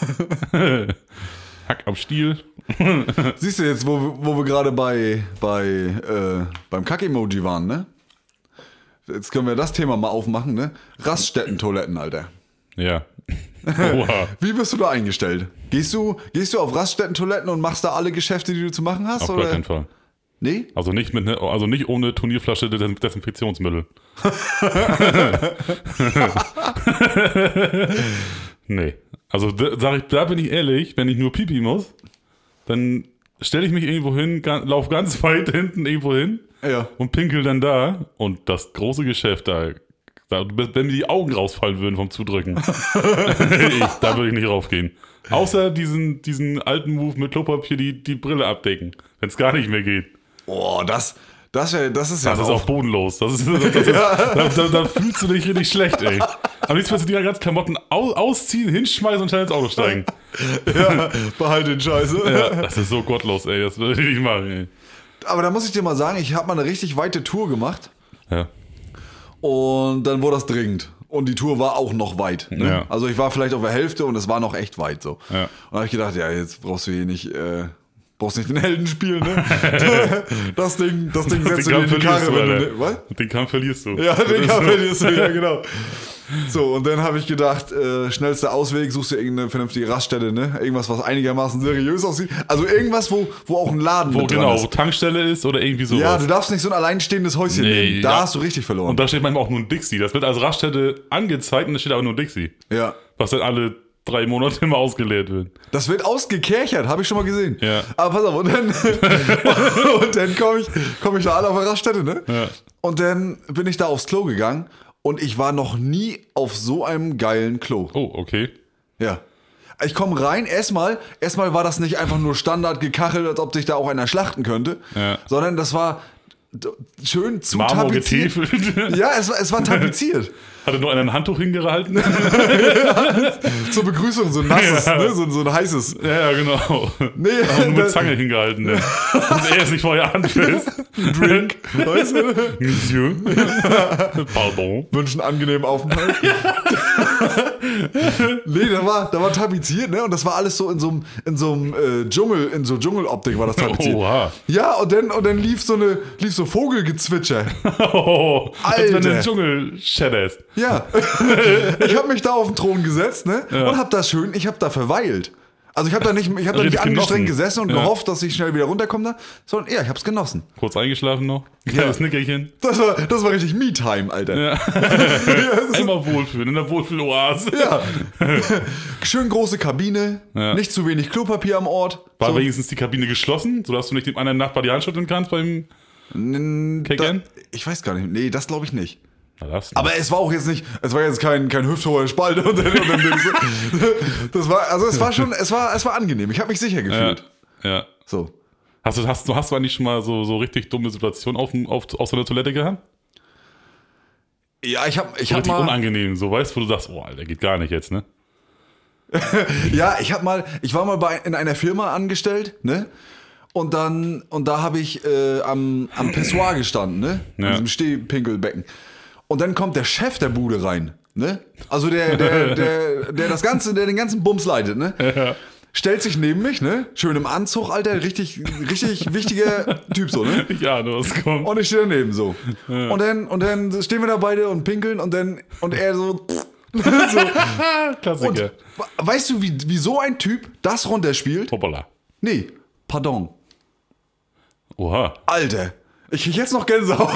Hack am Stiel. Siehst du jetzt, wo, wo wir gerade bei, bei äh, beim Kack-Emoji waren, ne? Jetzt können wir das Thema mal aufmachen, ne? Raststätten-Toiletten, Alter. Ja. (laughs) Oha. Wie bist du da eingestellt? Gehst du, gehst du auf Raststätten-Toiletten und machst da alle Geschäfte, die du zu machen hast? Auf oder? gar keinen Fall. Nee? Also nicht mit ne, also nicht ohne Turnierflasche Des Desinfektionsmittel. (laughs) (laughs) nee. Also da, sag ich, da bin ich ehrlich, wenn ich nur Pipi muss, dann stelle ich mich irgendwo hin, ga, lauf ganz weit hinten irgendwo hin Ja. und pinkel dann da. Und das große Geschäft da, da wenn mir die Augen rausfallen würden vom Zudrücken, (laughs) (laughs) ich, da würde ich nicht raufgehen. Außer diesen, diesen alten Move mit Klopapier die, die Brille abdecken, wenn es gar nicht mehr geht. Boah, das, das, das ist ja Das ist auch- bodenlos. Das ist, das ist, (laughs) da, da, da fühlst du dich richtig schlecht, ey. Am liebsten willst du die ganzen Klamotten au, ausziehen, hinschmeißen und schnell ins Auto steigen. ja, behalt den Scheiße. Ja, das ist so gottlos, ey. Das würde ich nicht machen, ey. Aber da muss ich dir mal sagen, ich habe mal eine richtig weite Tour gemacht Ja. und dann wurde das dringend. Und die Tour war auch noch weit. Ne? Ja. Also ich war vielleicht auf der Hälfte und es war noch echt weit so. Ja. Und da habe ich gedacht, ja, jetzt brauchst du hier nicht, äh, brauchst nicht den Helden spielen, ne? (laughs) das Ding, das Ding setzt du in die Karre, wenn du, ne- was? Den Kampf verlierst du. Ja, den (laughs) kann verlierst du, ja, genau. So, und dann habe ich gedacht, äh, schnellster Ausweg, suchst du irgendeine vernünftige Raststelle, ne? Irgendwas, was einigermaßen seriös aussieht. Also irgendwas, wo, wo auch ein Laden Wo genau, ist. wo Tankstelle ist oder irgendwie sowas. Ja, du darfst nicht so ein alleinstehendes Häuschen Nee, nehmen. Da ja. hast du richtig verloren. und da steht manchmal auch nur ein Dixie. Das wird als Raststätte angezeigt und da steht aber nur Dixie. ja. Was dann alle drei Monate immer ausgeleert wird. Das wird ausgekerchert, habe ich schon mal gesehen. Ja. Aber pass auf, und dann, (laughs) und dann komme ich, komm ich da alle auf der Raststätte, ne? Ja. Und dann bin ich da aufs Klo gegangen und ich war noch nie auf so einem geilen Klo. Oh, okay. Ja. Ich komme rein, erstmal, erstmal war das nicht einfach nur Standard gekachelt, als ob sich da auch einer schlachten könnte, Ja. sondern das war schön zu Marmor tapeziert. getäfelt. Ja, es, war- es war tapeziert. (laughs) Hatte nur ein Handtuch hingehalten. (laughs) Zur Begrüßung, so ein nasses, Ja. ne? so, so ein heißes. ja, ja, genau. Nee, Aber nur mit Zange hingehalten. Ne? Dass er es nicht vorher anfasst. (laughs) Drink, weißt du? Monsieur. Pardon. Wünschen angenehmen Aufenthalt. nee, da war, da war tapeziert, ne? Und das war alles so in so einem, in so einem äh, Dschungel, in so Dschungeloptik war das tapeziert. Oha. Ja, und dann, und dann lief so eine, lief so Vogelgezwitscher. (laughs) Oh, als wenn du Alter. Dschungel shadowst. Ja. (laughs) ich habe mich da auf den Thron gesetzt, ne? Und hab da schön, ich habe da verweilt. Also ich habe da nicht, ich habe da nicht angestrengt genossen. gesessen und Ja. gehofft, dass ich schnell wieder runterkomme, sondern ja, ich hab's genossen. Kurz eingeschlafen noch. Kleines (laughs) Nickerchen. Das war, das war richtig Me-Time, Alter. Ja. (laughs) Einmal wohlfühlen, in der Wohlfühloase. Ja. Schön große Kabine, Ja. nicht zu wenig Klopapier am Ort. War So. wenigstens die Kabine geschlossen, sodass du nicht dem anderen Nachbar die Hand schütteln kannst beim Kickern? ich weiß gar nicht. Nee, das glaube ich nicht. Aber es war auch jetzt nicht, es war jetzt kein, kein hüfthoher Spalt und dann, und dann Dings. (laughs) Das war, also es war schon, es war, es war angenehm. Ich habe mich sicher ja, gefühlt. ja. So. Hast du, hast, du, hast du eigentlich schon mal so, so richtig dumme Situationen auf, auf, auf so einer Toilette gehabt? Ja, ich habe, ich So habe richtig mal, unangenehm, so weißt du, wo du sagst, oh, Alter, geht gar nicht jetzt, ne? (laughs) ja, ich habe mal, ich war mal bei in einer Firma angestellt, ne? Und dann, und da habe ich äh, am, am Pissoir gestanden, ne? Ja. An diesem Stehpinkelbecken. Und dann kommt der Chef der Bude rein, ne? Also der, der, (laughs) der, der das Ganze, der den ganzen Bums leitet, ne? Stellt sich neben mich, ne? Schön im Anzug, Alter, richtig, richtig wichtiger Typ so, ne? (laughs) Ja, du hast kommt. Und ich stehe daneben so. Und dann, und dann stehen wir da beide und pinkeln und dann, und er so, (laughs) so. Und Klassiker. we- weißt du, wie, wie so ein Typ das runterspielt? Hoppala. Nee, pardon. Oha. Alter, ich krieg jetzt noch Gänsehaut.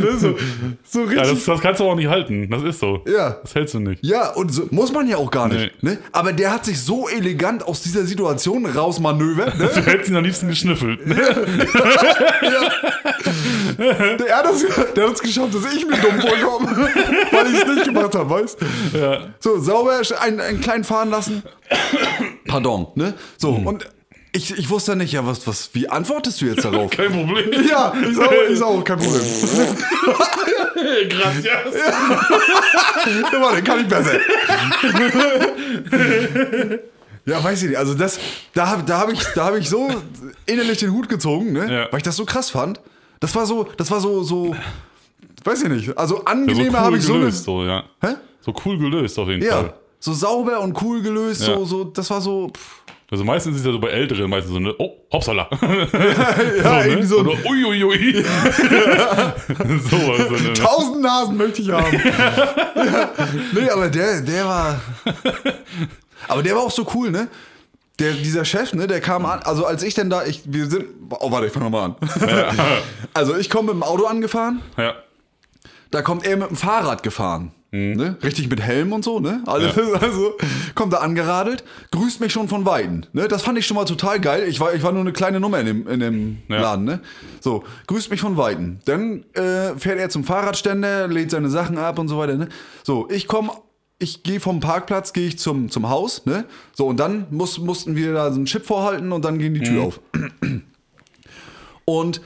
Ne, so, so richtig. Ja, das, das kannst du auch nicht halten. Das ist so. Ja. Das hältst du nicht. Ja, und so, muss man ja auch gar nicht. Nee. Ne? Aber der hat sich so elegant aus dieser Situation rausmanövert. Ne? Du hättest ihn am liebsten geschnüffelt. Ne? Der, hat das, der hat es geschafft, dass ich mir dumm vorkomme, weil ich es nicht gemacht habe, weißt Ja. So, sauber einen, einen kleinen fahren lassen. Pardon, ne? So, Hm. und ich, ich wusste nicht, ja, was, was, wie antwortest du jetzt (laughs) darauf? Kein Problem. ja, ich sag, ich sag auch, kein Problem. (laughs) Gracias. Ja, (laughs) warte, kann ich besser. Ja, weiß ich nicht. Also das, da habe da hab ich, da hab ich so innerlich den Hut gezogen, ne? Ja. weil ich das so krass fand. Das war so, das war so, so, weiß ich nicht. Also Ja, so angenehmer cool habe ich so eine, gelöst, so, ja. Hä? So cool gelöst auf jeden ja, Fall. so sauber und cool gelöst. So, so, das war so. Pff. Also meistens ist es ja so bei Älteren meistens so, ne, oh, hoppsala. (laughs) Ja, so, irgendwie ne? so Oder uiuiui. (laughs) (laughs) so was. So, ne? Tausend Nasen möchte ich haben. ja. Nee, aber der, der war. Aber der war auch so cool, ne? Der, dieser Chef, ne, der kam an, also als ich denn da, ich, wir sind, oh warte, ich fange nochmal an. Also ich komme mit dem Auto angefahren, Ja. da kommt er mit dem Fahrrad gefahren. Ne? Richtig mit Helm und so, ne? Also, (laughs) also kommt er angeradelt, grüßt mich schon von Weitem. Ne? Das fand ich schon mal total geil. Ich war, ich war nur eine kleine Nummer in dem, in dem Ja. Laden, ne? So, grüßt mich von Weitem. Dann äh, fährt er zum Fahrradständer, lädt seine Sachen ab und so weiter, ne? So, ich komme, ich gehe vom Parkplatz, gehe ich zum, zum Haus, ne? So, und dann muss, mussten wir da so einen Chip vorhalten und dann ging die Tür auf. (clears throat) Und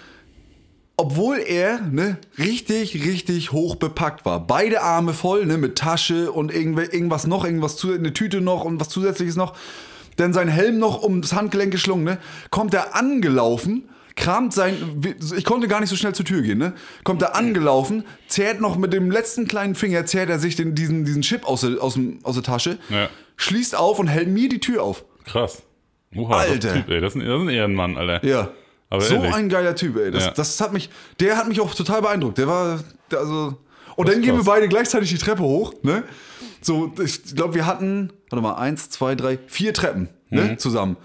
obwohl er ne, richtig, richtig hoch bepackt war. Beide Arme voll, ne, mit Tasche und irgendw irgendwas noch, irgendwas zu, eine Tüte noch und was zusätzliches noch. Dann sein Helm noch ums Handgelenk geschlungen, ne? Kommt er angelaufen, kramt sein. Ich konnte gar nicht so schnell zur Tür gehen, ne? Kommt er angelaufen, zerrt noch mit dem letzten kleinen Finger, zerrt er sich den, diesen, diesen Chip aus der, aus, dem, aus der Tasche, Ja. schließt auf und hält mir die Tür auf. Krass. Oha, Alter. Das, typ, ey, das, ist ein, das ist ein Ehrenmann, Alter. Ja. Aber so ehrlich. ein geiler Typ, ey. Das, Ja. das hat mich, der hat mich auch total beeindruckt. Der war, der, also. Und Das dann gehen wir beide gleichzeitig die Treppe hoch, ne? So, ich glaube, wir hatten, warte mal, eins, zwei, drei, vier Treppen, ne? Mhm. Zusammen.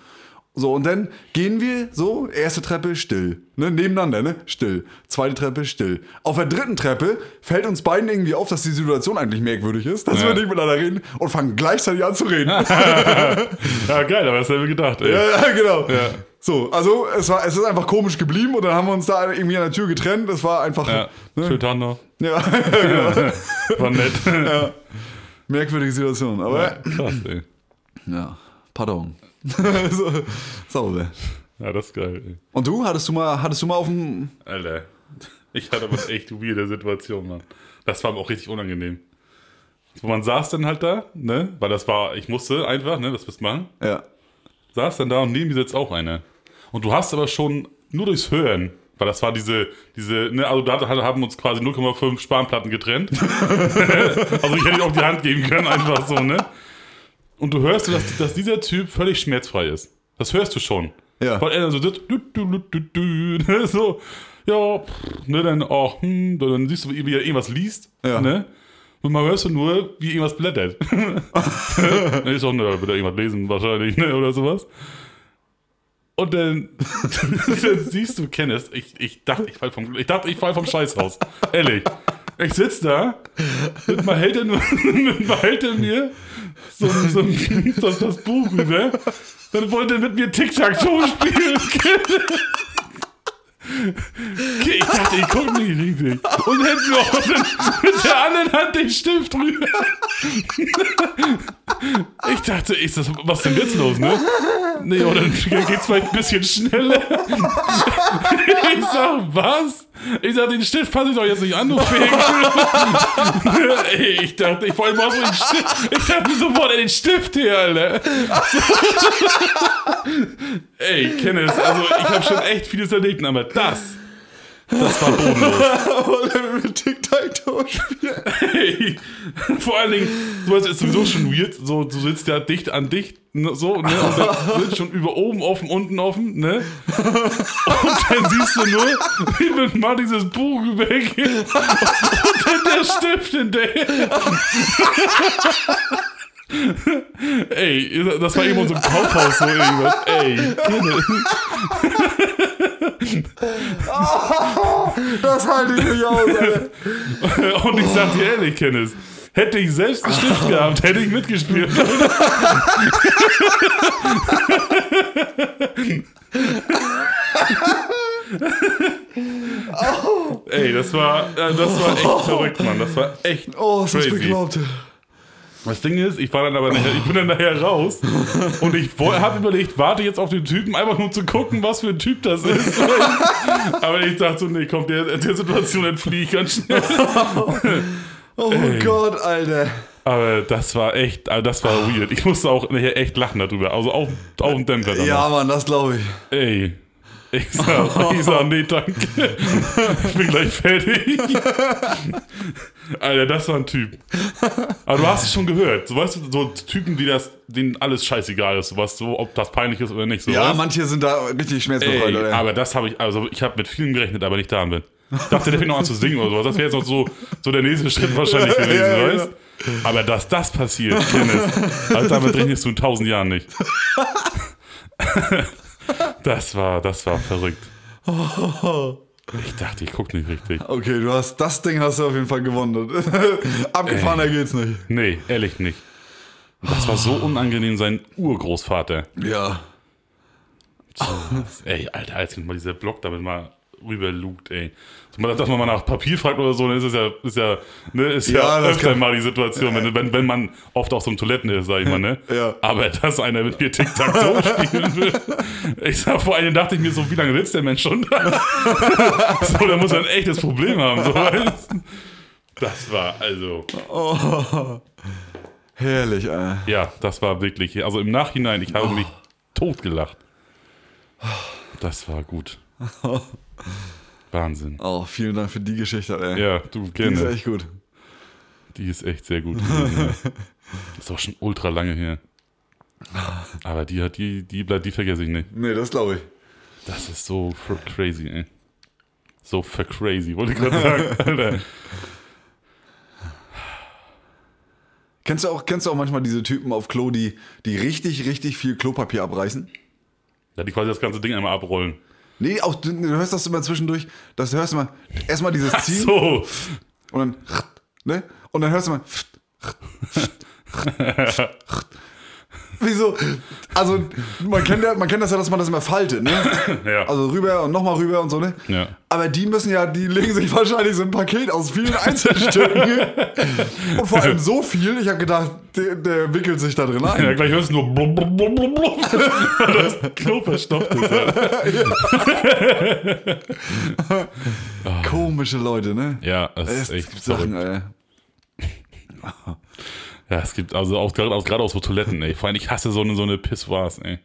So, und dann gehen wir so, erste Treppe still, ne? Nebeneinander, ne? Still. Zweite Treppe still. Auf der dritten Treppe fällt uns beiden irgendwie auf, dass die Situation eigentlich merkwürdig ist, dass Ja. wir nicht miteinander reden und fangen gleichzeitig an zu reden. (laughs) Ja, geil, aber das hätte ich gedacht, ey. Ja, ja, genau. Ja. So, also es, war, es ist einfach komisch geblieben und dann haben wir uns da irgendwie an der Tür getrennt. Das war einfach Ja. ne? Schönen Tag noch. ja, (laughs) genau. War nett. Ja. merkwürdige Situation. Aber ja, Krass, ey. pardon. (laughs) so, sauber. Ja, das ist geil, ey. Und du, hattest du mal, hattest du mal auf dem. Alter. Ich hatte aber echt weirde Situation, Mann. Das war mir auch richtig unangenehm. So, man saß dann halt da, ne? Weil das war, ich musste einfach, ne, das wirst machen. Ja. Saß dann da und neben mir sitzt auch einer. Und du hast aber schon nur durchs Hören, weil das war diese, diese, ne, also da haben uns quasi 0,5 Spanplatten getrennt. (laughs) also ich hätte auch die Hand geben können, einfach so, ne? Und du hörst, dass, dass dieser Typ völlig schmerzfrei ist. Das hörst du schon. Ja. Weil er dann so sitzt, du, du, du, du, du, ne, so, ja, pff, ne, dann, oh, hm, dann siehst du, wie er irgendwas liest, Ja. ne? Und mal hörst du nur, wie irgendwas blättert. (laughs) (laughs) ne, ist auch, ne, wird er irgendwas lesen wahrscheinlich, ne, oder sowas. Und dann, (laughs) dann siehst du, Kenneth, ich, ich dachte, ich fall vom, ich dachte, ich fall vom Scheißhaus. Ehrlich. Ich sitz da, mit mal hält er, nur, (laughs) mit mal hält er mir so, so, so das Buch rüber. Dann wollte er mit mir Tic-Tac-Toe spielen. (laughs) Okay, ich dachte, ich guck nicht richtig. Und mir auch mit, der anderen Hand den Stift rüber. Ich dachte, ist das, was denn jetzt los, ne? Nee, oder geht's vielleicht ein bisschen schneller. Ich sag, was? Ich sag, den Stift fasse ich doch jetzt nicht an, du. (laughs) Ey, ich dachte, ich wollte mal so den Stift. Ich dachte mir sofort, ey, den Stift her, Alter. (laughs) Ey, Kenneth, also ich habe schon echt vieles erlebt, aber das, das war bodenlos. (laughs) Wollen wir mit Tic-Tac-Toe spielen? Ey, vor allen Dingen, sowas ist sowieso schon weird. So, du sitzt ja dicht an dicht, ne, so, ne, und dann sitzt schon über oben offen, unten offen, ne? Und dann siehst du nur, wie mit mal dieses Buch weggeht und dann der Stift hinterher. Ey, das war irgendwo so ein Kaufhaus, so irgendwas. Ey, Kinder. (laughs) Das halte ich nicht aus, Alter. (laughs) Und ich sag dir ehrlich, Kenneth, hätte ich selbst einen Stift gehabt, hätte ich mitgespielt. (laughs) Ey, das war, äh, das war echt verrückt, Mann. Das war echt Oh, ist das crazy. bekloppt. Das Ding ist, ich war dann aber nachher, ich bin dann nachher raus und ich habe überlegt, warte jetzt auf den Typen, einfach nur zu gucken, was für ein Typ das ist. (laughs) aber ich dachte so, nee, komm, der, der Situation entfliehe ich ganz schnell. (laughs) Oh Ey. Gott, Alter. Aber das war echt, also das war weird. Ich musste auch nachher echt lachen darüber. Also auch, auch im Dämpfer. danach. Ja, Mann, das glaube ich. Ey. Ich sag, ich sag, nee, danke. Ich bin gleich fertig. Alter, das war ein Typ. Aber du hast es schon gehört. So, weißt du, so Typen, die das, denen alles scheißegal ist, was so, ob das peinlich ist oder nicht. So, Ja, weißt? manche sind da richtig schmerzbefreit, Ey, aber das habe ich, also ich habe mit vielen gerechnet, aber nicht damit. Ich dachte, der fängt noch an zu singen oder sowas. Das wäre jetzt noch so, so der nächste Schritt wahrscheinlich (laughs) gewesen, Ja, ja, weißt Aber dass das passiert, Kenneth, also damit rechnest du in tausend Jahren nicht. (laughs) (laughs) Das war, das war verrückt. Ich dachte, ich guck nicht richtig. Okay, du hast das Ding hast du auf jeden Fall gewonnen. (laughs) Abgefahrener geht's nicht. Nee, ehrlich nicht. Das war so unangenehm, sein Urgroßvater. Ja. Ey, Alter, als mal dieser Block damit mal rüberlugt, ey. So, Dass man mal nach Papier fragt oder so, dann ist es ja, ist ja, ne, ist ja, Ja, öfter mal die Situation, wenn, wenn, wenn man oft auf so einem Toiletten ist, sag ich mal, ne? (laughs) Ja. Aber dass einer mit mir Tic-Tac-Toe spielen will, (laughs) ich sag, vor allem dachte ich mir so, wie lange sitzt der Mensch schon da? (laughs) so, da muss er ein echtes Problem haben, so, weißt? Das war, also, Herrlich, ey. ja, das war wirklich, also im Nachhinein, ich habe mich totgelacht. Das war gut. Wahnsinn. Oh, vielen Dank für die Geschichte, ey. Ja, du Die ist gerne. echt gut. Die ist echt sehr gut. gewesen, ja. (laughs) ist auch schon ultra lange her. Aber die hat die, die bleibt, die vergesse ich nicht. Nee, das glaube ich. Das ist so for crazy, ey. So for crazy, wollte ich gerade sagen. (laughs) Alter. Kennst du auch, kennst du auch manchmal diese Typen auf Klo, die, die richtig, richtig viel Klopapier abreißen? Ja, die quasi das ganze Ding einmal abrollen. Nee, auch du, du hörst das immer zwischendurch. Das du hörst immer erstmal dieses Ziehen So. und dann ne? Und dann hörst du mal (laughs) Wieso? Also, man kennt, ja, man kennt das ja, dass man das immer faltet, ne? (coughs) Ja. Also rüber und nochmal rüber und so, ne? Ja. Aber die müssen ja, die legen sich wahrscheinlich so ein Paket aus vielen Einzelstücken. und vor allem so viel, ich habe gedacht, der, der wickelt sich da drin ja, ein. gleich hörst du nur blub, blub, blub, blub, blub. (laughs) Das Klo verstopft ist. Alter. (laughs) Komische Leute, ne? Ja, das Es ist echt Sachen, verrückt. ey. (laughs) Ja, es gibt also auch gerade aus, gerade aus so Toiletten, ey. Vor allem, ich hasse so eine, so eine Pissoirs, ey.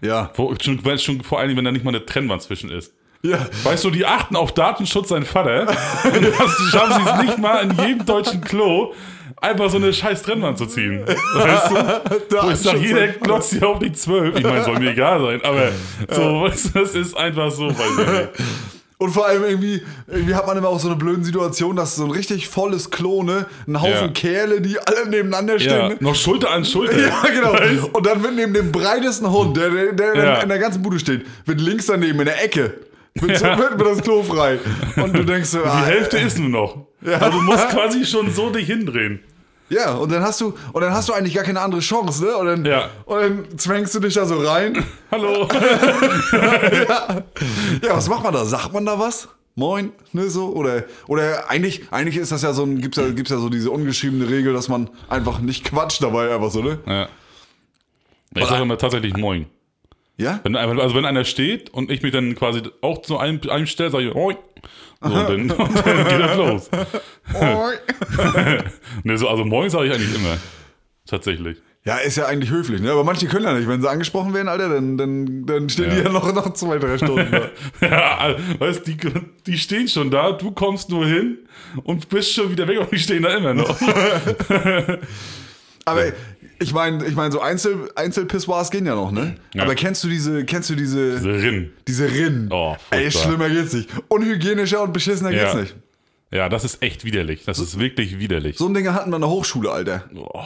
Ja. Wo, schon, schon, vor allem, wenn da nicht mal eine Trennwand zwischen ist. Ja. Weißt du, die achten auf Datenschutz sein Vater. Und du schaffen sie es nicht mal in jedem deutschen Klo einfach so eine scheiß Trennwand zu ziehen. Weißt du? Wo ich sag, jeder glotzt hier auf die 12. Ich meine, soll mir egal sein, aber so, weißt du, das ist einfach so, weiß ich nicht. Und vor allem irgendwie, irgendwie hat man immer auch so eine blöde Situation, dass so ein richtig volles Klo, ne? Ein Haufen Ja. Kerle, die alle nebeneinander stehen. Ja, ne? noch Schulter an Schulter. (laughs) Ja, genau. Und dann wird neben dem breitesten Hund, der, der, der Ja. in der ganzen Bude steht, wird links daneben in der Ecke, wird, so, wird, das Klo frei. Und du denkst so, Die ah, Hälfte ist nur noch. Also du musst quasi schon so dich hindrehen. Ja, und dann hast du, und dann hast du eigentlich gar keine andere Chance, ne? Und dann, Ja. und dann zwängst du dich da so rein. (laughs) Hallo. (laughs) Ja, was macht man da? Sagt man da was? Moin, ne, so? Oder, oder eigentlich, eigentlich ist das ja so ein, gibt's ja, gibt's ja so diese ungeschriebene Regel, dass man einfach nicht quatscht dabei, einfach so, ne? Ja. Ich sage immer tatsächlich Moin. Ja? Wenn, also wenn einer steht und ich mich dann quasi auch zu einem, einem stelle, sage ich Moin. So, dann, und (laughs) dann geht das los. (laughs) (laughs) Ne, so, also Moin sage ich eigentlich immer. Tatsächlich. Ja, ist ja eigentlich höflich, ne? Aber manche können ja nicht. Wenn sie angesprochen werden, Alter, dann, dann, dann stehen die Ja. ja noch, noch zwei, drei Stunden da. Ja, weißt die, die stehen schon da, du kommst nur hin und bist schon wieder weg und die stehen da immer noch. Aber ich meine, ich mein, so Einzel, Einzelpissoirs gehen ja noch, ne? Ja. Aber kennst du diese, kennst du diese, Diese Rinnen. diese Rinnen? Oh, Ey, furchtbar. schlimmer geht's nicht. Unhygienischer und beschissener geht's Ja. nicht. Ja, das ist echt widerlich. Das ist wirklich widerlich. So ein Ding hatten wir in der Hochschule, Alter. Oh,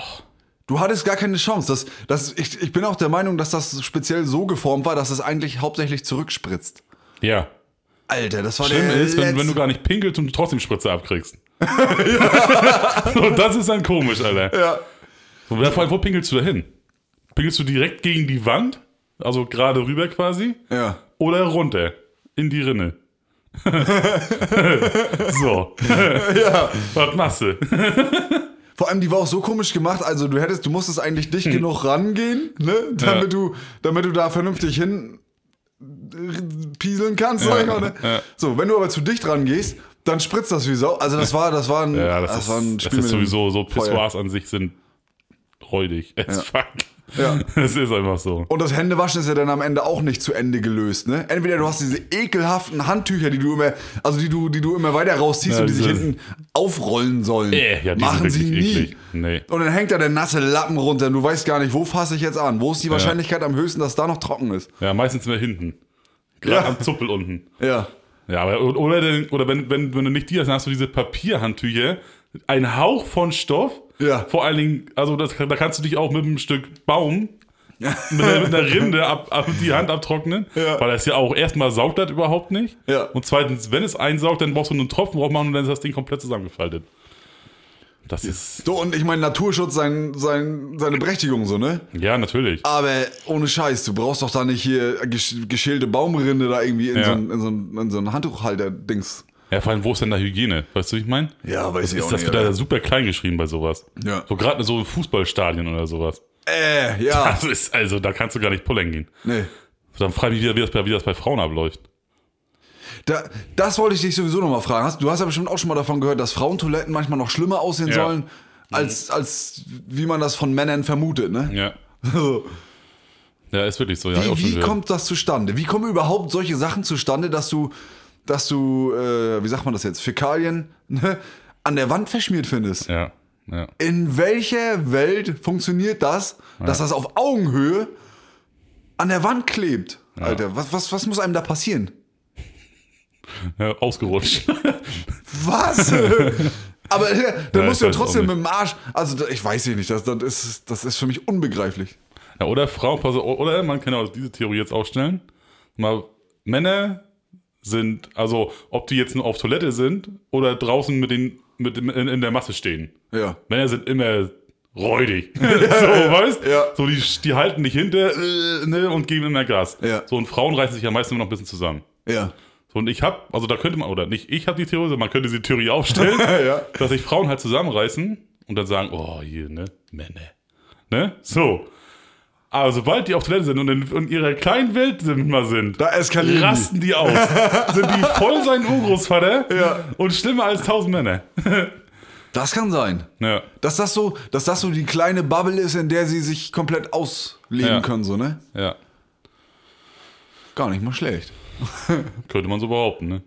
Du hattest gar keine Chance. Das, das, ich, ich bin auch der Meinung, dass das speziell so geformt war, dass es eigentlich hauptsächlich zurückspritzt. Ja. Alter, das war Schlimm der ist, wenn, wenn du gar nicht pinkelst und du trotzdem Spritze abkriegst. (laughs) (laughs) und das ist dann komisch, Alter. Ja. Vor allem, wo pinkelst du da hin? Pinkelst du direkt gegen die Wand? Also gerade rüber quasi? Ja. Oder runter? In die Rinne? (laughs) so. (laughs) Ja. Was machst du? (laughs) Vor allem, die war auch so komisch gemacht. Also du hättest, du musstest eigentlich dicht genug rangehen, ne? Damit Ja. du, damit du da vernünftig hin äh, pieseln kannst, ich mal, ne? ja. So, wenn du aber zu dicht rangehst, dann spritzt das wie Sau. Also das war, das war ein, Ja, das, war ein ist, das Spiel ist sowieso so. Pissoirs an sich sind räudig. As (laughs) fuck. Ja. (laughs) Es ist einfach so. Und das Händewaschen ist ja dann am Ende auch nicht zu Ende gelöst, ne? Entweder du hast diese ekelhaften Handtücher, die du immer, also die du, die du immer weiter rausziehst Ja, und die sich hinten aufrollen sollen. Äh, ja, die Machen sie nie. eklig. Nee. Und dann hängt da der nasse Lappen runter und du weißt gar nicht, wo fasse ich jetzt an? Wo ist die Wahrscheinlichkeit am höchsten, dass da noch trocken ist? Ja, meistens immer hinten. Gerade Ja. am Zuppel unten. Ja. Ja, aber, oder, oder wenn, wenn, wenn du nicht die hast, dann hast du diese Papierhandtücher. Ein Hauch von Stoff. Ja. Vor allen Dingen, also das, da kannst du dich auch mit einem Stück Baum, mit, einer, mit einer Rinde ab, ab, die Hand abtrocknen. Ja. Weil das ja auch erstmal saugt das überhaupt nicht. Ja. Und zweitens, wenn es einsaugt, dann brauchst du einen Tropfen drauf machen und dann ist das Ding komplett zusammengefaltet. Das ist. So, und ich meine, Naturschutz sein, sein, seine Berechtigung, so, ne? Ja, natürlich. Aber ohne Scheiß, du brauchst doch da nicht hier gesch geschälte Baumrinde da irgendwie in, Ja. so ein, in, so ein, in so ein Handtuchhalter-Dings. Ja, vor allem, wo ist denn da Hygiene? Weißt du, wie ich meine? Ja, weiß ich Ist auch das nicht. wieder Alter. super klein geschrieben bei sowas? Ja. So gerade so Fußballstadien oder sowas. Äh, ja. Das ist, also, da kannst du gar nicht pullen gehen. Nee. Dann frage ich mich wieder, wie das, bei, wie das bei Frauen abläuft. Da, das wollte ich dich sowieso nochmal fragen. Hast, du hast ja bestimmt auch schon mal davon gehört, dass Frauentoiletten manchmal noch schlimmer aussehen Ja. sollen, als, als wie man das von Männern vermutet, ne? Ja. So. (laughs) Ja, ist wirklich so. Ja, Wie, wie gehört. kommt das zustande? Wie kommen überhaupt solche Sachen zustande, dass du, dass du, äh, wie sagt man das jetzt, Fäkalien ne, an der Wand verschmiert findest? Ja, ja. In welcher Welt funktioniert das, dass das auf Augenhöhe an der Wand klebt? Alter, was, was, was muss einem da passieren? ja ausgerutscht. (laughs) Was? (laughs) Aber äh, dann Ja, musst du ja trotzdem mit dem Arsch. Also, ich weiß nicht, das, das, ist, das ist für mich unbegreiflich. ja, oder auf, oder man kann auch diese Theorie jetzt aufstellen. Mal, Männer sind, also ob die jetzt nur auf Toilette sind oder draußen mit den, mit, dem- in, in der Masse stehen. Ja. Männer sind immer räudig. (laughs) (laughs) so, weißt Ja. So, die, die halten nicht hinter äh, ne, und geben immer Gas. Ja. So, und Frauen reißen sich ja meistens immer noch ein bisschen zusammen. Ja. So, und ich habe, also da könnte man, oder nicht ich habe die Theorie, sondern man könnte diese Theorie aufstellen, (laughs) Ja. dass sich Frauen halt zusammenreißen und dann sagen, oh, hier, ne, Männer. Ne? So. Aber sobald die auf Toilette sind und in, in ihrer kleinen Welt sind, mal sind, Da eskalieren die. rasten die aus. (laughs) sind die voll sein Urgroßvater Ja. und schlimmer als tausend Männer. (laughs) Das kann sein. ja. Dass das so, dass das so die kleine Bubble ist, in der sie sich komplett ausleben Ja. können, so, ne? ja. Gar nicht mal schlecht. (laughs) Könnte man so behaupten, ne?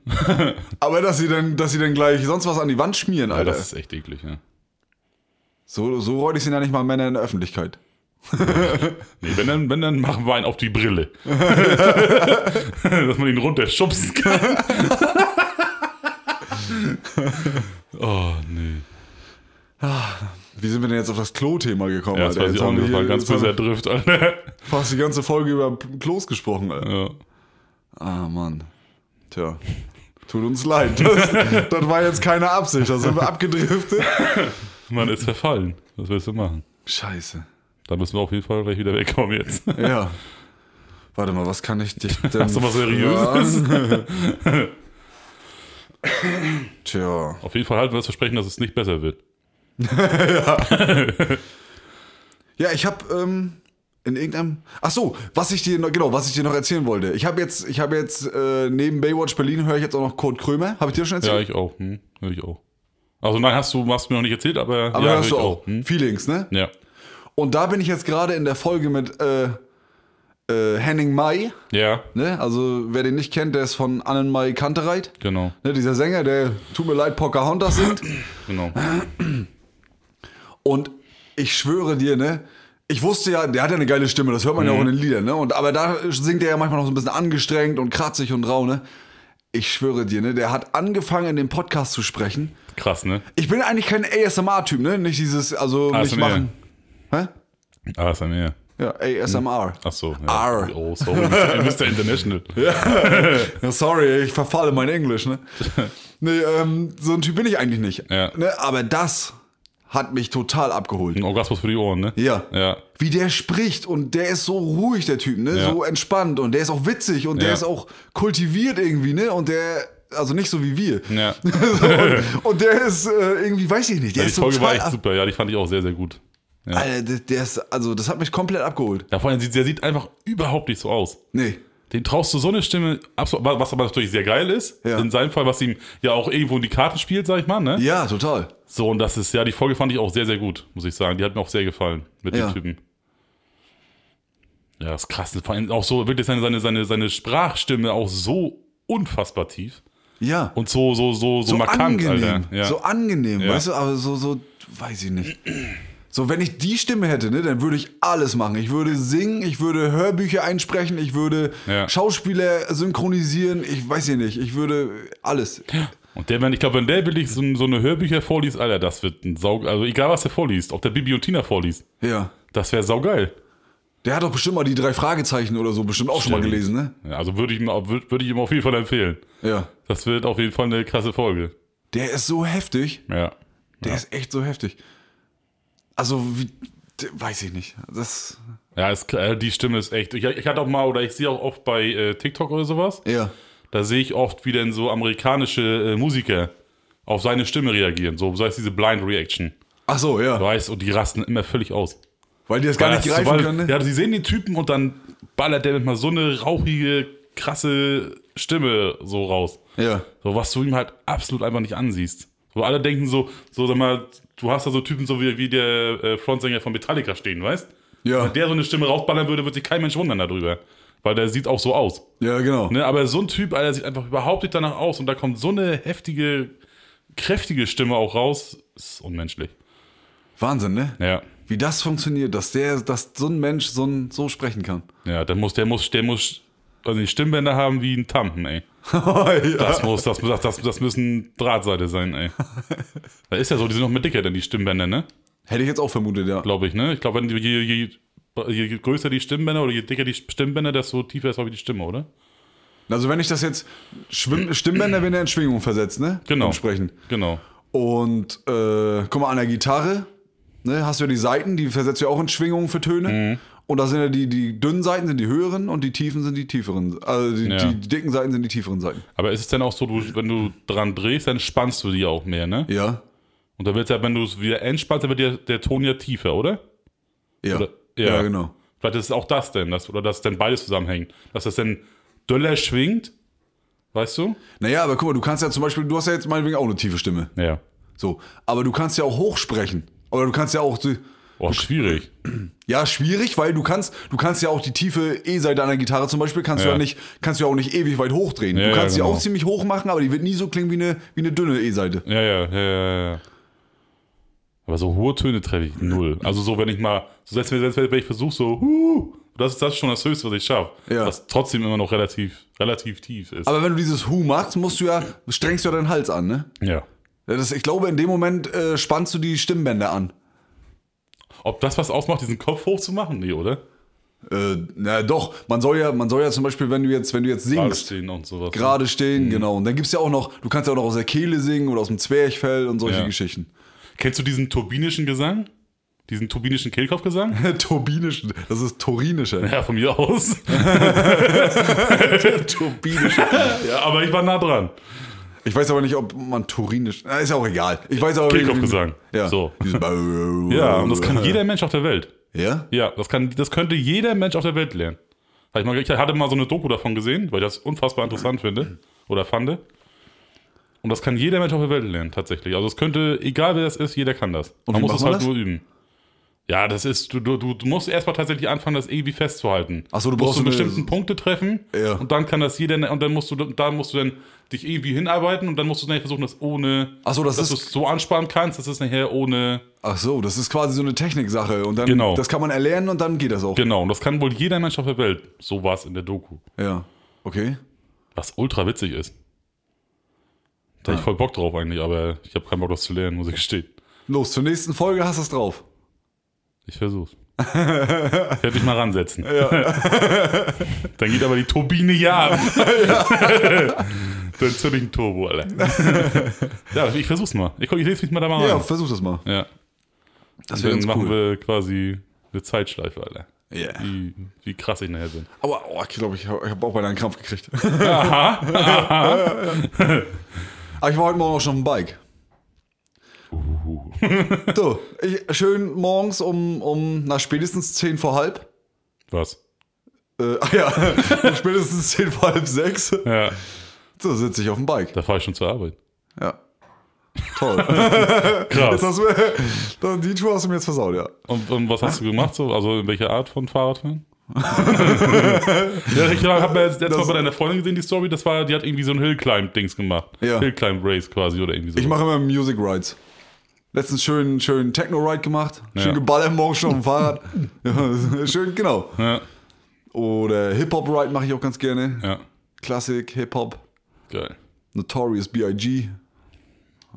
Aber dass sie dann, dass sie dann gleich sonst was an die Wand schmieren, Ja, Alter. das ist echt eklig, ja. so, so räudig sind ja nicht mal Männer in der Öffentlichkeit. Nee, wenn dann, wenn dann machen wir einen auf die Brille. (laughs) Dass man ihn runterschubsen kann. (laughs) oh, nee. Wie sind wir denn jetzt auf das Klo-Thema gekommen, Ja, das Alter? weiß ich Jetzt auch haben nicht. war ganz wir Drift, Alter. fast die ganze Folge über Klos gesprochen, Alter. Ja. Ah, Mann. Tja. Tut uns leid. Das, das war jetzt keine Absicht. Da sind wir abgedriftet. Man ist verfallen. Was willst du machen? Scheiße. Da müssen wir auf jeden Fall gleich wieder wegkommen jetzt. (laughs) Ja. Warte mal, was kann ich dich denn Hast du was Seriöses? Tja. Auf jeden Fall halten wir das Versprechen, dass es nicht besser wird. (laughs) Ja, ich habe ähm, in irgendeinem. Ach so, was ich dir noch, genau, was ich dir noch erzählen wollte. Ich habe jetzt, ich habe jetzt äh, neben Baywatch Berlin höre ich jetzt auch noch Kurt Krömer. Habe ich dir schon Ja, erzählt? ich auch. Hm, hör ich auch. Also nein, hast du, hast du mir noch nicht erzählt, aber, Aber ja, hörst hör du ich auch. Hm? Feelings, ne? Ja, Und da bin ich jetzt gerade in der Folge mit äh, äh, Henning Mai. ja, Ne? Also wer den nicht kennt, der ist von Annenmai Kantereit. genau, Ne, dieser Sänger, der tut mir leid, Pocahontas singt. genau. Und ich schwöre dir, ne? Ich wusste ja, der hat ja eine geile Stimme, das hört man ja auch in den Liedern, ne? Und, aber da singt er ja manchmal noch so ein bisschen angestrengt und kratzig und rau, ne? Ich schwöre dir, ne? Der hat angefangen, in dem Podcast zu sprechen. Krass, ne? Ich bin eigentlich kein ASMR-Typ, ne? Nicht dieses, also nicht ASMR. machen. Hä? ASMR. Ja, ASMR. Ach so. Ja. R. Oh, sorry. Mr. International. (laughs) Ja, sorry, ich verfalle mein Englisch, ne? (laughs) nee, ähm, so ein Typ bin ich eigentlich nicht. Ja. Ne? Aber das hat mich total abgeholt. Ein Orgasmus für die Ohren, ne? Ja. Ja. Wie der spricht und der ist so ruhig, der Typ, ne? Ja. So entspannt und der ist auch witzig und der Ja. ist auch kultiviert irgendwie, ne? Und der, also nicht so wie wir. Ja. (laughs) So, und, und der ist äh, irgendwie, weiß ich nicht, der Die ist Folge war echt super, ja, die fand ich auch sehr, sehr gut. Ja, Alter, der, der ist, also das hat mich komplett abgeholt. ja vor allem, der sieht einfach überhaupt nicht so aus. Nee. Den traust du so eine Stimme, absolut, was aber natürlich sehr geil ist, Ja. in seinem Fall, was ihm ja auch irgendwo in die Karten spielt, sag ich mal, ne? Ja, total. So, und das ist, ja, die Folge fand ich auch sehr, sehr gut, muss ich sagen. Die hat mir auch sehr gefallen mit Ja. dem Typen. Ja, ist krass. Vor allem auch so, wirklich seine, seine, seine, seine Sprachstimme auch so unfassbar tief. Ja. Und so, so, so, so, so markant, angenehm. Alter. Ja. So angenehm, weißt du, aber so, so, weiß ich nicht. So, wenn ich die Stimme hätte, ne, dann würde ich alles machen. Ich würde singen, ich würde Hörbücher einsprechen, ich würde Ja. Schauspieler synchronisieren, ich weiß ja nicht, ich würde alles. Und der, wenn, ich glaube, wenn der wirklich so, so eine Hörbücher vorliest, Alter, das wird ein Sau, also egal was der vorliest, ob der Bibi und Tina vorliest, Ja. das wäre saugeil. Der hat doch bestimmt mal die drei Fragezeichen oder so bestimmt auch schon mal Stimmt. gelesen, ne? Ja, also würde ich, ihm würd, würde ich ihm auf jeden Fall empfehlen. Ja. Das wird auf jeden Fall eine krasse Folge. Der ist so heftig. Ja. Der ist echt so heftig. Also, wie, weiß ich nicht. Das, Ja, ist, äh, die Stimme ist echt. Ich, ich hatte auch mal, oder ich sehe auch oft bei äh, TikTok oder sowas, ja. da sehe ich oft, wie denn so amerikanische äh, Musiker auf seine Stimme reagieren. So, sei es diese Blind Reaction. Ach so, ja. Weißt und die rasten immer völlig aus. Weil die das gar nicht Weil- greifen weil, können, ne? Ja, sie sehen den Typen und dann ballert der mit mal so eine rauchige, krasse Stimme so raus. Ja. So, was du ihm halt absolut einfach nicht ansiehst. So, alle denken so, so, sag mal, du hast da so Typen so wie, wie der äh, Frontsänger von Metallica stehen, weißt? Ja. Wenn der so eine Stimme rausballern würde, würde sich kein Mensch wundern darüber. Weil der sieht auch so aus. Ja, genau. Ne? Aber so ein Typ, Alter, sieht einfach überhaupt nicht danach aus und da kommt so eine heftige, kräftige Stimme auch raus, ist unmenschlich. Wahnsinn, ne? Ja. Wie das funktioniert, dass der, dass so ein Mensch so, ein, so sprechen kann. Ja, der muss, der muss, der muss, also die Stimmbänder haben wie ein Tampen, ey. (laughs) ja. Das muss, das, das, das, müssen Drahtseite sein, ey. (laughs) Da ist ja so, die sind noch mehr dicker denn die Stimmbänder, ne? Hätte ich jetzt auch vermutet, ja. Glaube ich, ne? Ich glaube, je, je, je größer die Stimmbänder oder je dicker die Stimmbänder, desto tiefer ist auch die Stimme, oder? Also wenn ich das jetzt Schwimm Stimmbänder (clears throat) werden ja in Schwingung versetzt, ne? Genau. Beim Sprechen. Genau. Und äh, guck mal, an der Gitarre, ne, hast du ja die Seiten, die versetzt du ja auch in Schwingungen für Töne. Mhm. Und da sind ja die, die dünnen Seiten sind die höheren und die tiefen sind die tieferen. Also die, Ja. die, dicken Seiten sind die tieferen Seiten. Aber ist es denn auch so, du, wenn du dran drehst, dann spannst du die auch mehr, ne? Ja. Und dann wird ja, wenn du es wieder entspannst, dann wird der, der Ton ja tiefer, oder? Ja. Oder- ja. ja. genau. Vielleicht ist es auch das denn, dass, oder dass dann beides zusammenhängt. Dass das dann döller schwingt, weißt du? Naja, aber guck mal, du kannst ja zum Beispiel, du hast ja jetzt meinetwegen auch eine tiefe Stimme. Ja. So. Aber du kannst ja auch hochsprechen. Oder du kannst ja auch. Oh, schwierig. Ja, schwierig, weil du kannst, du kannst ja auch die tiefe E-Seite an der Gitarre zum Beispiel, kannst du Ja. ja nicht, kannst du ja auch nicht ewig weit hochdrehen. Ja, du ja, kannst sie genau. auch ziemlich hoch machen, aber die wird nie so klingen wie eine, wie eine dünne E-Seite. Ja, ja, ja, ja, ja. Aber so hohe Töne treffe ich null. Also so, wenn ich mal, so selbst wenn, selbst wenn ich versuche, so, huh, das ist das schon das Höchste, was ich schaffe. Ja. Was trotzdem immer noch relativ, relativ tief ist. Aber wenn du dieses Hu machst, musst du ja, strengst du ja deinen Hals an, ne? ja. Ja, Das, ich glaube, in dem Moment äh, spannst du die Stimmbänder an. Ob das was ausmacht, diesen Kopf hochzumachen? Nee, oder? Äh, na doch, man soll ja, man soll ja zum Beispiel, wenn du jetzt, wenn du jetzt Gerade singst, stehen und sowas. gerade Mhm. stehen, genau. Und dann gibt's ja auch noch, du kannst ja auch noch aus der Kehle singen oder aus dem Zwerchfell und solche Ja. Geschichten. Kennst du diesen turbinischen Gesang? Diesen turbinischen Kehlkopfgesang? (laughs) Turbinisch, das ist torinischer. Ja, von mir aus. (laughs) Turbinischer. ja, aber ich war nah dran. Ich weiß aber nicht, ob man Torinisch. Na, ist ja auch egal. Ich weiß aber Kehlkopfgesang. Ja. So. (laughs) Ja, und das kann jeder Mensch auf der Welt. Ja? Ja, das, kann, das könnte jeder Mensch auf der Welt lernen. Ich, mal, ich hatte mal so eine Doku davon gesehen, weil ich das unfassbar interessant finde oder fand. Und das kann jeder Mensch auf der Welt lernen, tatsächlich. Also es könnte, egal wer das ist, jeder kann das. Und man muss es halt das? nur üben. Ja, das ist, du, du, du musst erstmal tatsächlich anfangen, das irgendwie festzuhalten. Ach so, du musst brauchst du eine- bestimmten Punkte treffen Ja. und dann kann das jeder, und dann musst du, da musst du dann dich irgendwie hinarbeiten und dann musst du dann versuchen, das ohne, so, das dass du es so ansparen kannst, dass es nachher ohne, Ach so, das ist quasi so eine Techniksache. Und dann, Genau. das kann man erlernen und dann geht das auch. genau, und das kann wohl jeder Mensch auf der Welt. So war es in der Doku. Ja. Okay. Was ultra witzig ist. Da hab ich voll Bock drauf eigentlich, aber ich habe keinen Bock, das zu lernen, muss ich gestehen. Los, zur nächsten Folge hast du es drauf. Ich versuch's. (laughs) Ich werde dich mal ransetzen. (laughs) Dann geht aber die Turbine hier ab. Dann zünd ich einen Turbo, Alter. ja, ich versuch's mal. Ich, guck, ich lese mich mal da mal Ja, rein. versuch das mal. Ja. Das Dann wäre ganz machen cool. wir quasi eine Zeitschleife, Alter. Ja. Wie, wie krass ich nachher bin. Aber oh, ich glaube, ich habe hab auch beinahe einen Krampf gekriegt. (laughs) Aber ich war heute Morgen auch schon auf dem Bike. So, ich, schön morgens um, um na, spätestens 10 vor halb. Was? Äh, ah ja, (laughs) spätestens 10 vor halb sechs. Ja, So sitze ich auf dem Bike. da fahre ich schon zur Arbeit. Ja. Toll. (laughs) Krass. Jetzt hast du, die Tour hast du mir jetzt versaut, ja. Und, und was hast du gemacht? So? Also in welcher Art von Fahrradfahren? (laughs) ja, ich habe mir jetzt letztes Mal bei deiner Freundin gesehen, die Story, das war, die hat irgendwie so ein Hillclimb-Dings gemacht. Ja. Hillclimb-Race quasi oder irgendwie so. Ich mache immer Music Rides. Letztens schön, schön Techno-Ride gemacht. Schön Ja. geballert morgens schon auf dem Fahrrad. (laughs) Ja, schön, genau. ja, Oder Hip-Hop-Ride mache ich auch ganz gerne. ja, Klassik, Hip-Hop, geil. Notorious B.I.G.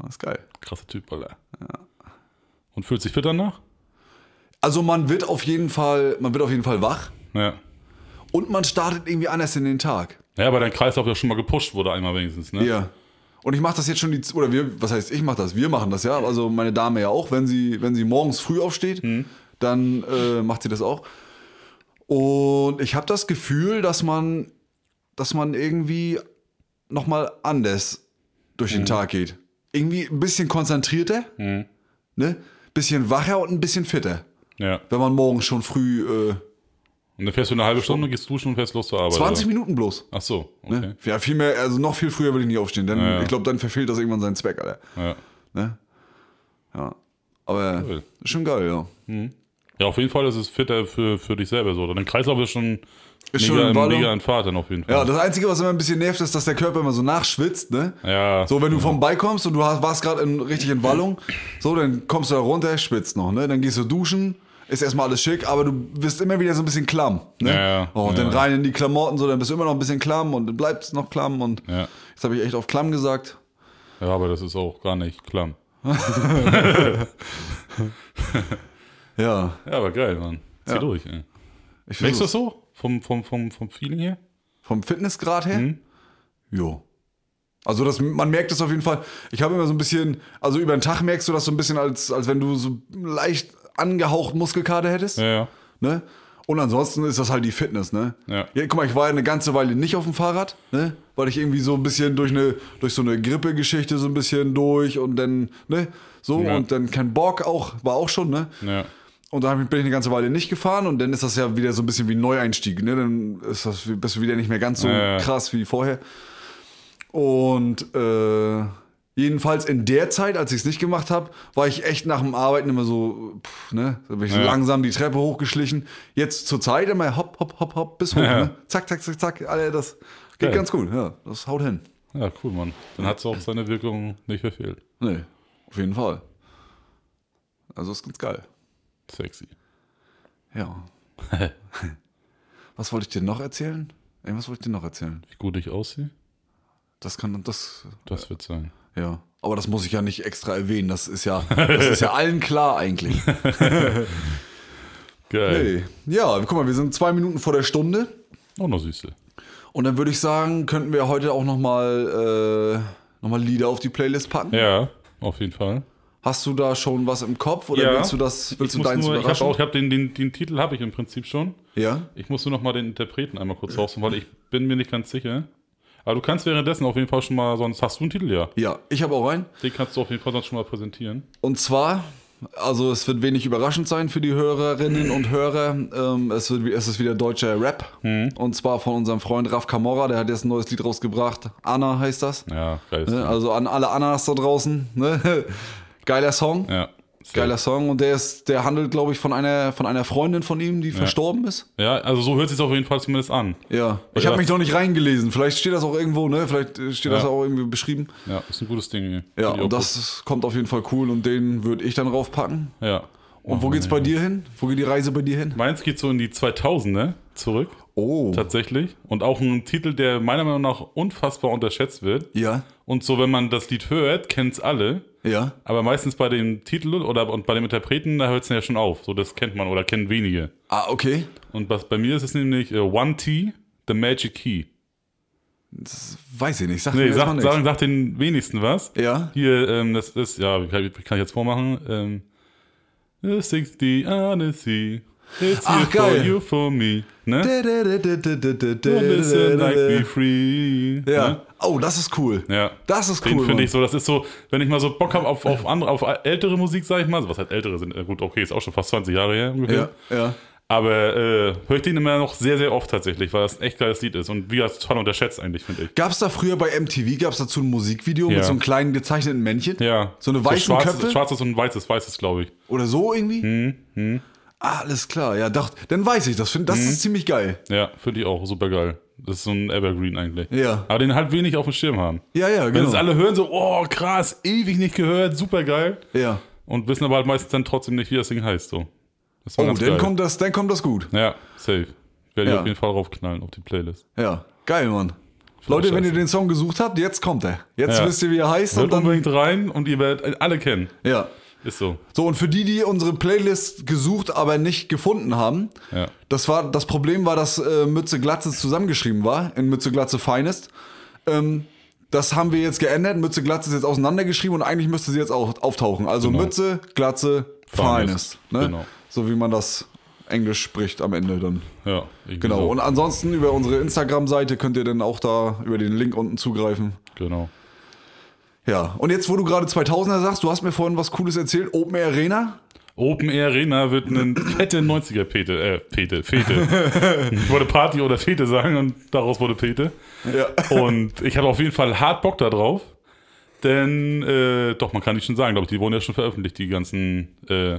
Das ist geil. Krasser Typ, Alter. Und fühlt sich fit danach? Also man wird auf jeden Fall, man wird auf jeden Fall wach Ja. und man startet irgendwie anders in den Tag. Ja, weil dein Kreislauf ja schon mal gepusht wurde einmal wenigstens, ne? Ja. Und ich mache das jetzt schon die oder wir, was heißt ich mache das? Wir machen das ja. Also meine Dame ja auch, wenn sie wenn sie morgens früh aufsteht, dann äh, macht sie das auch. Und ich habe das Gefühl, dass man dass man irgendwie noch mal anders durch den Tag geht. Irgendwie ein bisschen konzentrierter, ne? Bisschen wacher und ein bisschen fitter, Ja. wenn man morgens schon früh äh, Und dann fährst du eine halbe Stunde, gehst duschen und fährst los zur Arbeit. 20 oder? Minuten bloß. Ach so, okay. Ne? Ja, viel mehr, also noch viel früher will ich nicht aufstehen, denn Ja. ich glaube, dann verfehlt das irgendwann seinen Zweck, Alter. Ja. Ne? Ja. Aber Cool. ist schon geil, ja. ja, auf jeden Fall ist es fitter für, für dich selber so. Dein Kreislauf ist schon, Ist mega, schon mega in Fahrt dann auf jeden Fall. Ja, das Einzige, was immer ein bisschen nervt, ist, dass der Körper immer so nachschwitzt, ne? Ja. So, wenn du vom Bike kommst und du hast, warst gerade in, richtig in Wallung, so, dann kommst du da runter, schwitzt noch, ne? Dann gehst du duschen, ist erstmal alles schick, aber du bist immer wieder so ein bisschen klamm, ne? Ja, ja. Oh, und Ja. dann rein in die Klamotten, so, dann bist du immer noch ein bisschen klamm und dann bleibt es noch klamm und jetzt habe ich echt auf klamm gesagt. ja, aber das ist auch gar nicht klamm. (laughs) Ja, Ja, aber geil, Mann. Zieh Ja. durch, ey. ich Merkst du versuch's. das so? Vom, vom, vom, vom Feeling her? Vom Fitnessgrad her? Mhm. Jo. Also das, man merkt es auf jeden Fall. Ich habe immer so ein bisschen, also über den Tag merkst du das so ein bisschen, als, als wenn du so leicht angehaucht Muskelkater hättest. Ja, ja. Ne? Und ansonsten ist das halt die Fitness, ne? Ja. guck mal, ich war ja eine ganze Weile nicht auf dem Fahrrad, ne? Weil ich irgendwie so ein bisschen durch eine, durch so eine Grippegeschichte so ein bisschen durch und dann, ne? So, Ja. und dann kein Bock auch, war auch schon, ne? Ja. Und dann bin ich eine ganze Weile nicht gefahren und dann ist das ja wieder so ein bisschen wie ein Neueinstieg. Ne? Dann ist das, bist du wieder nicht mehr ganz so Ja, ja. krass wie vorher. Und äh, jedenfalls in der Zeit, als ich es nicht gemacht habe, war ich echt nach dem Arbeiten immer so, pff, ne? Da bin ich so Ja. langsam die Treppe hochgeschlichen. Jetzt zur Zeit immer hopp, hopp, hopp, hopp, bis hoch. Ja. Ne? Zack, zack, zack, zack. Alter, das geht Geil. ganz gut. Ja, das haut hin. Ja, cool, Mann. Dann hat es auch seine Wirkung nicht verfehlt. Nee, auf jeden Fall. Also ist ganz geil. Sexy. Ja. (laughs) Was wollte ich dir noch erzählen? Irgendwas wollte ich dir noch erzählen. Wie gut ich aussehe? Das kann das Das wird sein. Ja. Aber das muss ich ja nicht extra erwähnen. Das ist ja, (laughs) das ist ja allen klar eigentlich. (laughs) Geil. Hey. Ja, guck mal, wir sind zwei Minuten vor der Stunde. Auch noch Süße. Und dann würde ich sagen, könnten wir heute auch nochmal äh, noch mal Lieder auf die Playlist packen. Ja, auf jeden Fall. Hast du da schon was im Kopf oder Ja. willst du das, willst Ich, du deins nur, ich habe überraschen? auch, ich hab den, den, den Titel habe ich im Prinzip schon. ja? Ich muss nur noch mal den Interpreten einmal kurz raussuchen, weil ich bin mir nicht ganz sicher. Aber du kannst währenddessen auf jeden Fall schon mal, sonst hast du einen Titel, ja. Ja, ich habe auch einen. Den kannst du auf jeden Fall sonst schon mal präsentieren. Und zwar, also es wird wenig überraschend sein für die Hörerinnen und Hörer. Ähm, es, wird, es ist wieder deutscher Rap. Und zwar von unserem Freund Raf Camorra, der hat jetzt ein neues Lied rausgebracht. Anna heißt das. Ja, geil. Ne? Also an alle Annas da draußen. Ne? (laughs) Geiler Song. Ja. Sehr- Geiler Song. Und der ist, der handelt, glaube ich, von einer, von einer Freundin von ihm, die verstorben ist. Ja, also so hört es sich auf jeden Fall zumindest an. Ja. Ich Ja. habe mich noch nicht reingelesen. Vielleicht steht das auch irgendwo, ne? Vielleicht äh, steht das Ja. auch irgendwie beschrieben. Ja, ist ein gutes Ding. Ja, und das kommt auf jeden Fall cool und den würde ich dann raufpacken. Ja. Und wo geht's bei dir hin? Wo geht die Reise bei dir hin? Meins geht so in die 2000, ne? Zurück. Oh. tatsächlich. Und auch ein Titel, der meiner Meinung nach unfassbar unterschätzt wird. Ja. Und so, wenn man das Lied hört, kennt's alle. Ja. Aber meistens bei dem Titel oder und bei dem Interpreten, da hört es ja schon auf. So, das kennt man oder kennen wenige. Ah, okay. Und was bei mir ist es nämlich äh, One T, The Magic Key. Weiß ich nicht. Sag Nee, sag, sag, sag den wenigsten was. Ja. Hier, ähm, das ist, ja, kann, kann ich jetzt vormachen. Ähm, the 60 honesty. It's Ach, you geil. for you for me. Ne? Listen like be free. Ja. Ne? Oh, das ist cool. Ja. Das ist Den cool. finde Mann. ich so, das ist so, wenn ich mal so Bock habe auf, auf andere, auf ältere Musik, sag ich mal, so was halt ältere sind, äh, gut, okay, ist auch schon fast 20 Jahre her ungefähr. Ja, ja. Aber äh, höre ich den immer noch sehr, sehr oft tatsächlich, weil das ein echt geiles Lied ist und wie das total unterschätzt eigentlich, finde ich. Gab es da früher bei MTV, gab es dazu ein Musikvideo Ja. mit so einem kleinen gezeichneten Männchen? Ja. So eine weißen schwarzes, Köpfe? Schwarzes und weißes, weißes, glaube ich. Oder so irgendwie? Hm, Ah, alles klar, ja, doch, dann weiß ich das. Find, das Hm. ist ziemlich geil. Ja, finde ich auch super geil. Das ist so ein Evergreen eigentlich. Ja. Aber den halt wenig auf dem Schirm haben. Ja, ja, Wenn genau. es alle hören, so, oh krass, ewig nicht gehört, super geil. ja. Und wissen aber halt meistens dann trotzdem nicht, wie das Ding heißt. So. Das war Oh, ganz dann geil. kommt, das, dann kommt das gut. Ja, safe. Werde ich Ja. auf jeden Fall raufknallen auf die Playlist. Ja, geil, Mann. Leute, wenn ihr den Song gesucht habt, jetzt kommt er. Jetzt Ja. wisst ihr, wie er heißt. Hört Und dann, unbedingt rein und ihr werdet alle kennen. ja. Ist so. So, und für die, die unsere Playlist gesucht, aber nicht gefunden haben, Ja. das, war, das Problem war, dass äh, Mütze Glatze zusammengeschrieben war, in Mütze Glatze Finest. Ähm, das haben wir jetzt geändert. Mütze Glatze ist jetzt auseinandergeschrieben und eigentlich müsste sie jetzt auch auftauchen. Also Genau. Mütze Glatze Finest. Finest, ne? genau. So wie man das Englisch spricht am Ende dann. Ja, Genau. So. Und ansonsten über unsere Instagram-Seite könnt ihr dann auch da über den Link unten zugreifen. Genau. Ja. Und jetzt, wo du gerade 2000er sagst, du hast mir vorhin was Cooles erzählt. Open Air Arena. Open Air Arena wird eine fette 90er Pete, äh, Pete, Fete. ich wollte Party oder Fete sagen und daraus wurde Pete. Ja. Und ich habe auf jeden Fall hart Bock da drauf. Denn, äh, doch, man kann nicht schon sagen, glaube ich, die wurden ja schon veröffentlicht, die ganzen äh,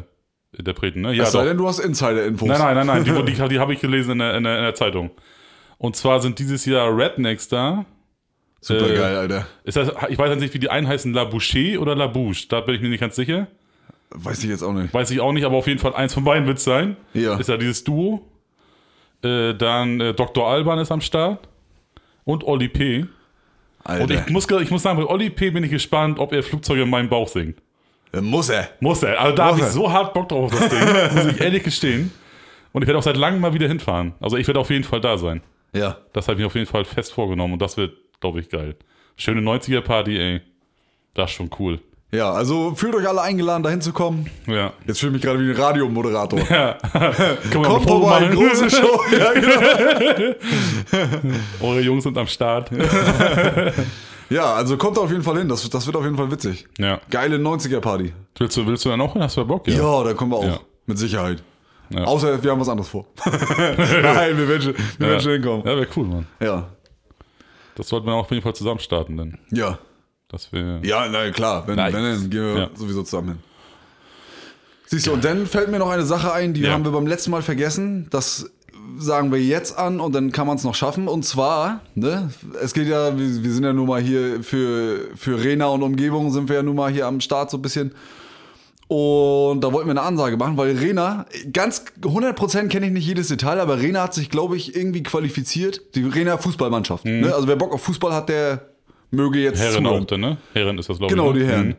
Interpreten, ne? Ja, Es sei doch. denn, du hast Insider-Infos. Nein, nein, nein, nein, die, die, (laughs) die habe ich gelesen in der, in, der, in der Zeitung. Und zwar sind dieses Jahr Rednecks da. Super Äh, Alter. Ist das, ich weiß nicht, wie die einen heißen, La Boucher oder La Bouche. Da bin ich mir nicht ganz sicher. Weiß ich jetzt auch nicht. Weiß ich auch nicht, aber auf jeden Fall eins von beiden wird es sein. Ja. Ist ja dieses Duo. Äh, dann äh, Dr. Alban ist am Start. Und Olli P. Alter. Und ich muss, ich muss sagen, bei Olli P. bin ich gespannt, ob er Flugzeuge in meinem Bauch singt. Äh, Muss er. Muss er. Also da habe ich so hart Bock drauf auf das Ding. (laughs) muss ich ehrlich gestehen. Und ich werde auch seit langem mal wieder hinfahren. Also ich werde auf jeden Fall da sein. Ja. Das habe ich mir auf jeden Fall fest vorgenommen und das wird, glaube ich, geil. Schöne 90er-Party, ey. Das ist schon cool. Ja, also fühlt euch alle eingeladen, da hinzukommen. Ja. Jetzt fühle ich mich gerade wie ein Radiomoderator. ja. (laughs) Kommt vorbei, machen? große Show. (laughs) Ja, genau. Eure Jungs sind am Start. (laughs) ja, also kommt auf jeden Fall hin. Das, das wird auf jeden Fall witzig. ja. Geile 90er-Party. Willst du, willst du dann auch hin? Hast du da Bock? Ja. da kommen wir auch. Ja. Mit Sicherheit. Ja. Außer wir haben was anderes vor. Nein, wir werden wir werden schon hinkommen. Ja, wäre cool, Mann. Ja. Das sollten wir auch auf jeden Fall zusammen starten, dann. Ja. Das wäre. Ja, na klar. Wenn, Nice. wenn dann gehen wir Ja. sowieso zusammen hin. Siehst du, und dann fällt mir noch eine Sache ein, die Ja. haben wir beim letzten Mal vergessen. Das sagen wir jetzt an und dann kann man es noch schaffen. Und zwar, ne, es geht ja, wir, wir sind ja nun mal hier für, für Rena und Umgebung, sind wir ja nun mal hier am Start so ein bisschen. Und da wollten wir eine Ansage machen, weil Rena, ganz 100% kenne ich nicht jedes Detail, aber Rena hat sich, glaube ich, irgendwie qualifiziert. Die Rena Fußballmannschaft. Ne? Also wer Bock auf Fußball hat, der möge jetzt Mhm. Herren auch, ne? Herren ist das, glaube Genau, ich. ne? die Herren. Mhm.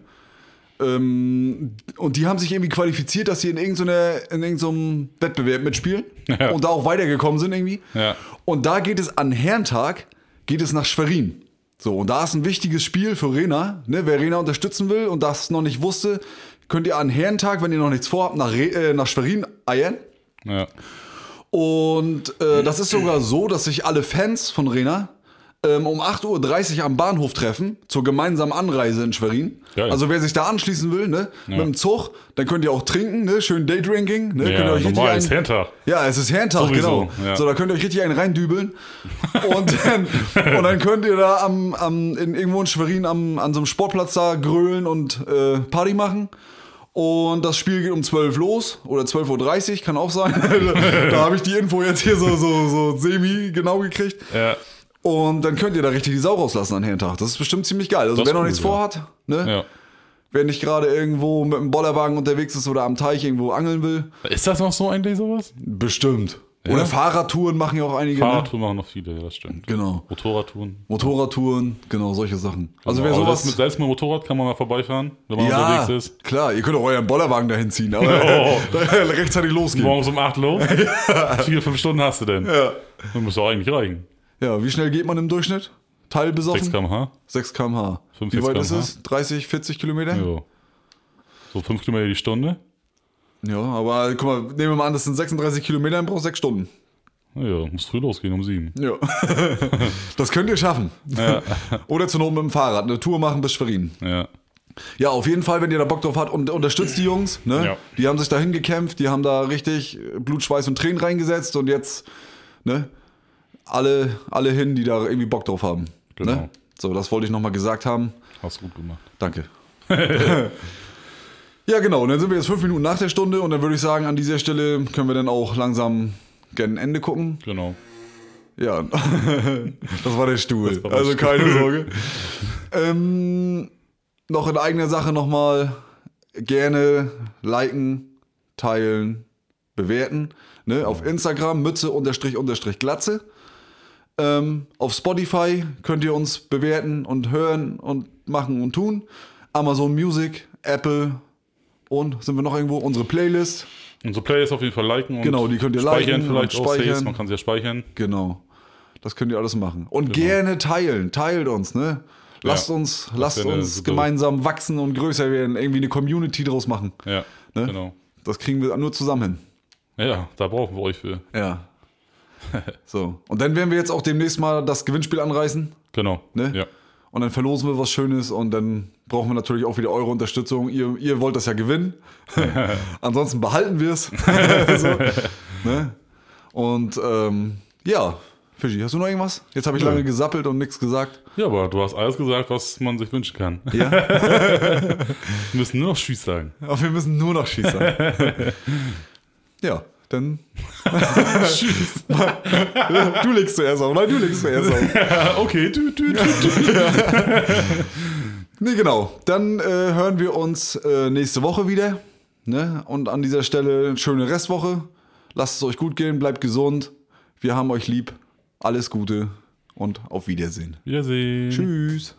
Ähm, und die haben sich irgendwie qualifiziert, dass sie in irgendeiner, in irgendeinem Wettbewerb mitspielen (laughs) Ja. und da auch weitergekommen sind irgendwie. Ja. Und da geht es an Herrentag, geht es nach Schwerin. So, und da ist ein wichtiges Spiel für Rena. Ne? Wer Rena unterstützen will und das noch nicht wusste, könnt ihr an Herrentag, wenn ihr noch nichts vorhabt, nach, Re äh, nach Schwerin eiern. Ja. Und äh, das ist sogar so, dass sich alle Fans von Rena ähm, um 8.30 Uhr am Bahnhof treffen, zur gemeinsamen Anreise in Schwerin. Geil. Also wer sich da anschließen will, ne, mit dem Zug, dann könnt ihr auch trinken, ne, schön Daydrinking. Ne, könnt ihr Ja, euch richtig normal, ein- ist Herrentag. ja, es ist Herrentag, genau. ja. So, da könnt ihr euch richtig einen reindübeln. (laughs) und, dann, und dann könnt ihr da am, am, in, irgendwo in Schwerin am, an so einem Sportplatz da grölen und äh, Party machen. Und das Spiel geht um 12 los oder 12.30 Uhr, kann auch sein. (laughs) da habe ich die Info jetzt hier so, so, so semi genau gekriegt. Ja. Und dann könnt ihr da richtig die Sau rauslassen an Herrentag. Das ist bestimmt ziemlich geil. Also wer noch nichts ja. vorhat, ne? ja. wer nicht gerade irgendwo mit dem Bollerwagen unterwegs ist oder am Teich irgendwo angeln will, Ist das noch so eigentlich sowas? bestimmt. Oder Fahrradtouren machen ja auch einige. Ne? Fahrradtouren machen noch viele, ja, das stimmt. Genau. Motorradtouren. Motorradtouren, genau, solche Sachen. Also Genau, wer aber sowas. mit, selbst mit Motorrad kann man mal vorbeifahren, wenn man ja, unterwegs ist. klar, ihr könnt auch euren Bollerwagen dahin ziehen, aber (laughs) Oh. (laughs) rechtzeitig losgehen. Morgens um 8 los. (laughs) Vier, fünf Stunden hast du denn. Ja. Das muss doch eigentlich reichen. ja, wie schnell geht man im Durchschnitt? Teilbesoffen? 6 km/h. 6 km/h. 5, Wie 6 weit ist es? 30, 40 Kilometer? Ja. So 5 Kilometer die Stunde. Ja, aber guck mal, nehmen wir mal an, das sind 36 Kilometer, dann brauchst du 6 Stunden. Ja, muss früh losgehen um 7. Ja. (laughs) das könnt ihr schaffen. Ja. (laughs) Oder zur Not mit dem Fahrrad, eine Tour machen bis Schwerin. ja. Ja, auf jeden Fall, wenn ihr da Bock drauf habt und unterstützt die Jungs, ne? Ja. Die haben sich dahin gekämpft, die haben da richtig Blut, Schweiß und Tränen reingesetzt und jetzt, ne? Alle, alle hin, die da irgendwie Bock drauf haben. Genau. Ne? So, das wollte ich nochmal gesagt haben. Hast du gut gemacht. Danke. (laughs) ja, genau. Und dann sind wir jetzt fünf Minuten nach der Stunde und dann würde ich sagen, an dieser Stelle können wir dann auch langsam gerne ein Ende gucken. Genau. Ja, (laughs) das war der Stuhl. war also Stuhl. keine Sorge. (laughs) ähm, noch in eigener Sache nochmal gerne liken, teilen, bewerten. Ne? Auf Instagram Mütze unterstrich unterstrich Glatze. Ähm, auf Spotify könnt ihr uns bewerten und hören und machen und tun. Amazon Music, Apple und sind wir noch irgendwo? Unsere Playlist. Unsere Playlist auf jeden Fall liken und Genau, die könnt ihr speichern liken vielleicht speichern. Saves. Man kann sie ja speichern. Genau. Das könnt ihr alles machen. Und Genau. gerne teilen. Teilt uns, ne? Lasst Ja, uns, lasst uns gemeinsam wachsen und größer werden. Irgendwie eine Community draus machen. Ja, Ne? genau. Das kriegen wir nur zusammen hin. Ja, da brauchen wir euch für. Ja. (laughs) so. Und dann werden wir jetzt auch demnächst mal das Gewinnspiel anreißen. Genau. Ne? Ja. Und dann verlosen wir was Schönes und dann brauchen wir natürlich auch wieder eure Unterstützung. Ihr, ihr wollt das ja gewinnen. (laughs) (laughs) Ansonsten behalten wir es. (laughs) so, ne? Und ähm, ja, Fischi, hast du noch irgendwas? Jetzt habe ich Nö. lange gesappelt und nichts gesagt. ja, aber du hast alles gesagt, was man sich wünschen kann. Ja, Wir müssen nur noch Tschüss sagen. aber wir müssen nur noch schießen. ja, dann. Tschüss. (laughs) Du legst zuerst auf. Nein, du legst zuerst auf. (laughs) okay, tü, tü, tü. (laughs) Nee, genau. Dann äh, hören wir uns äh, nächste Woche wieder. Ne? Und an dieser Stelle eine schöne Restwoche. Lasst es euch gut gehen, bleibt gesund. Wir haben euch lieb. Alles Gute und auf Wiedersehen. Wiedersehen. Tschüss.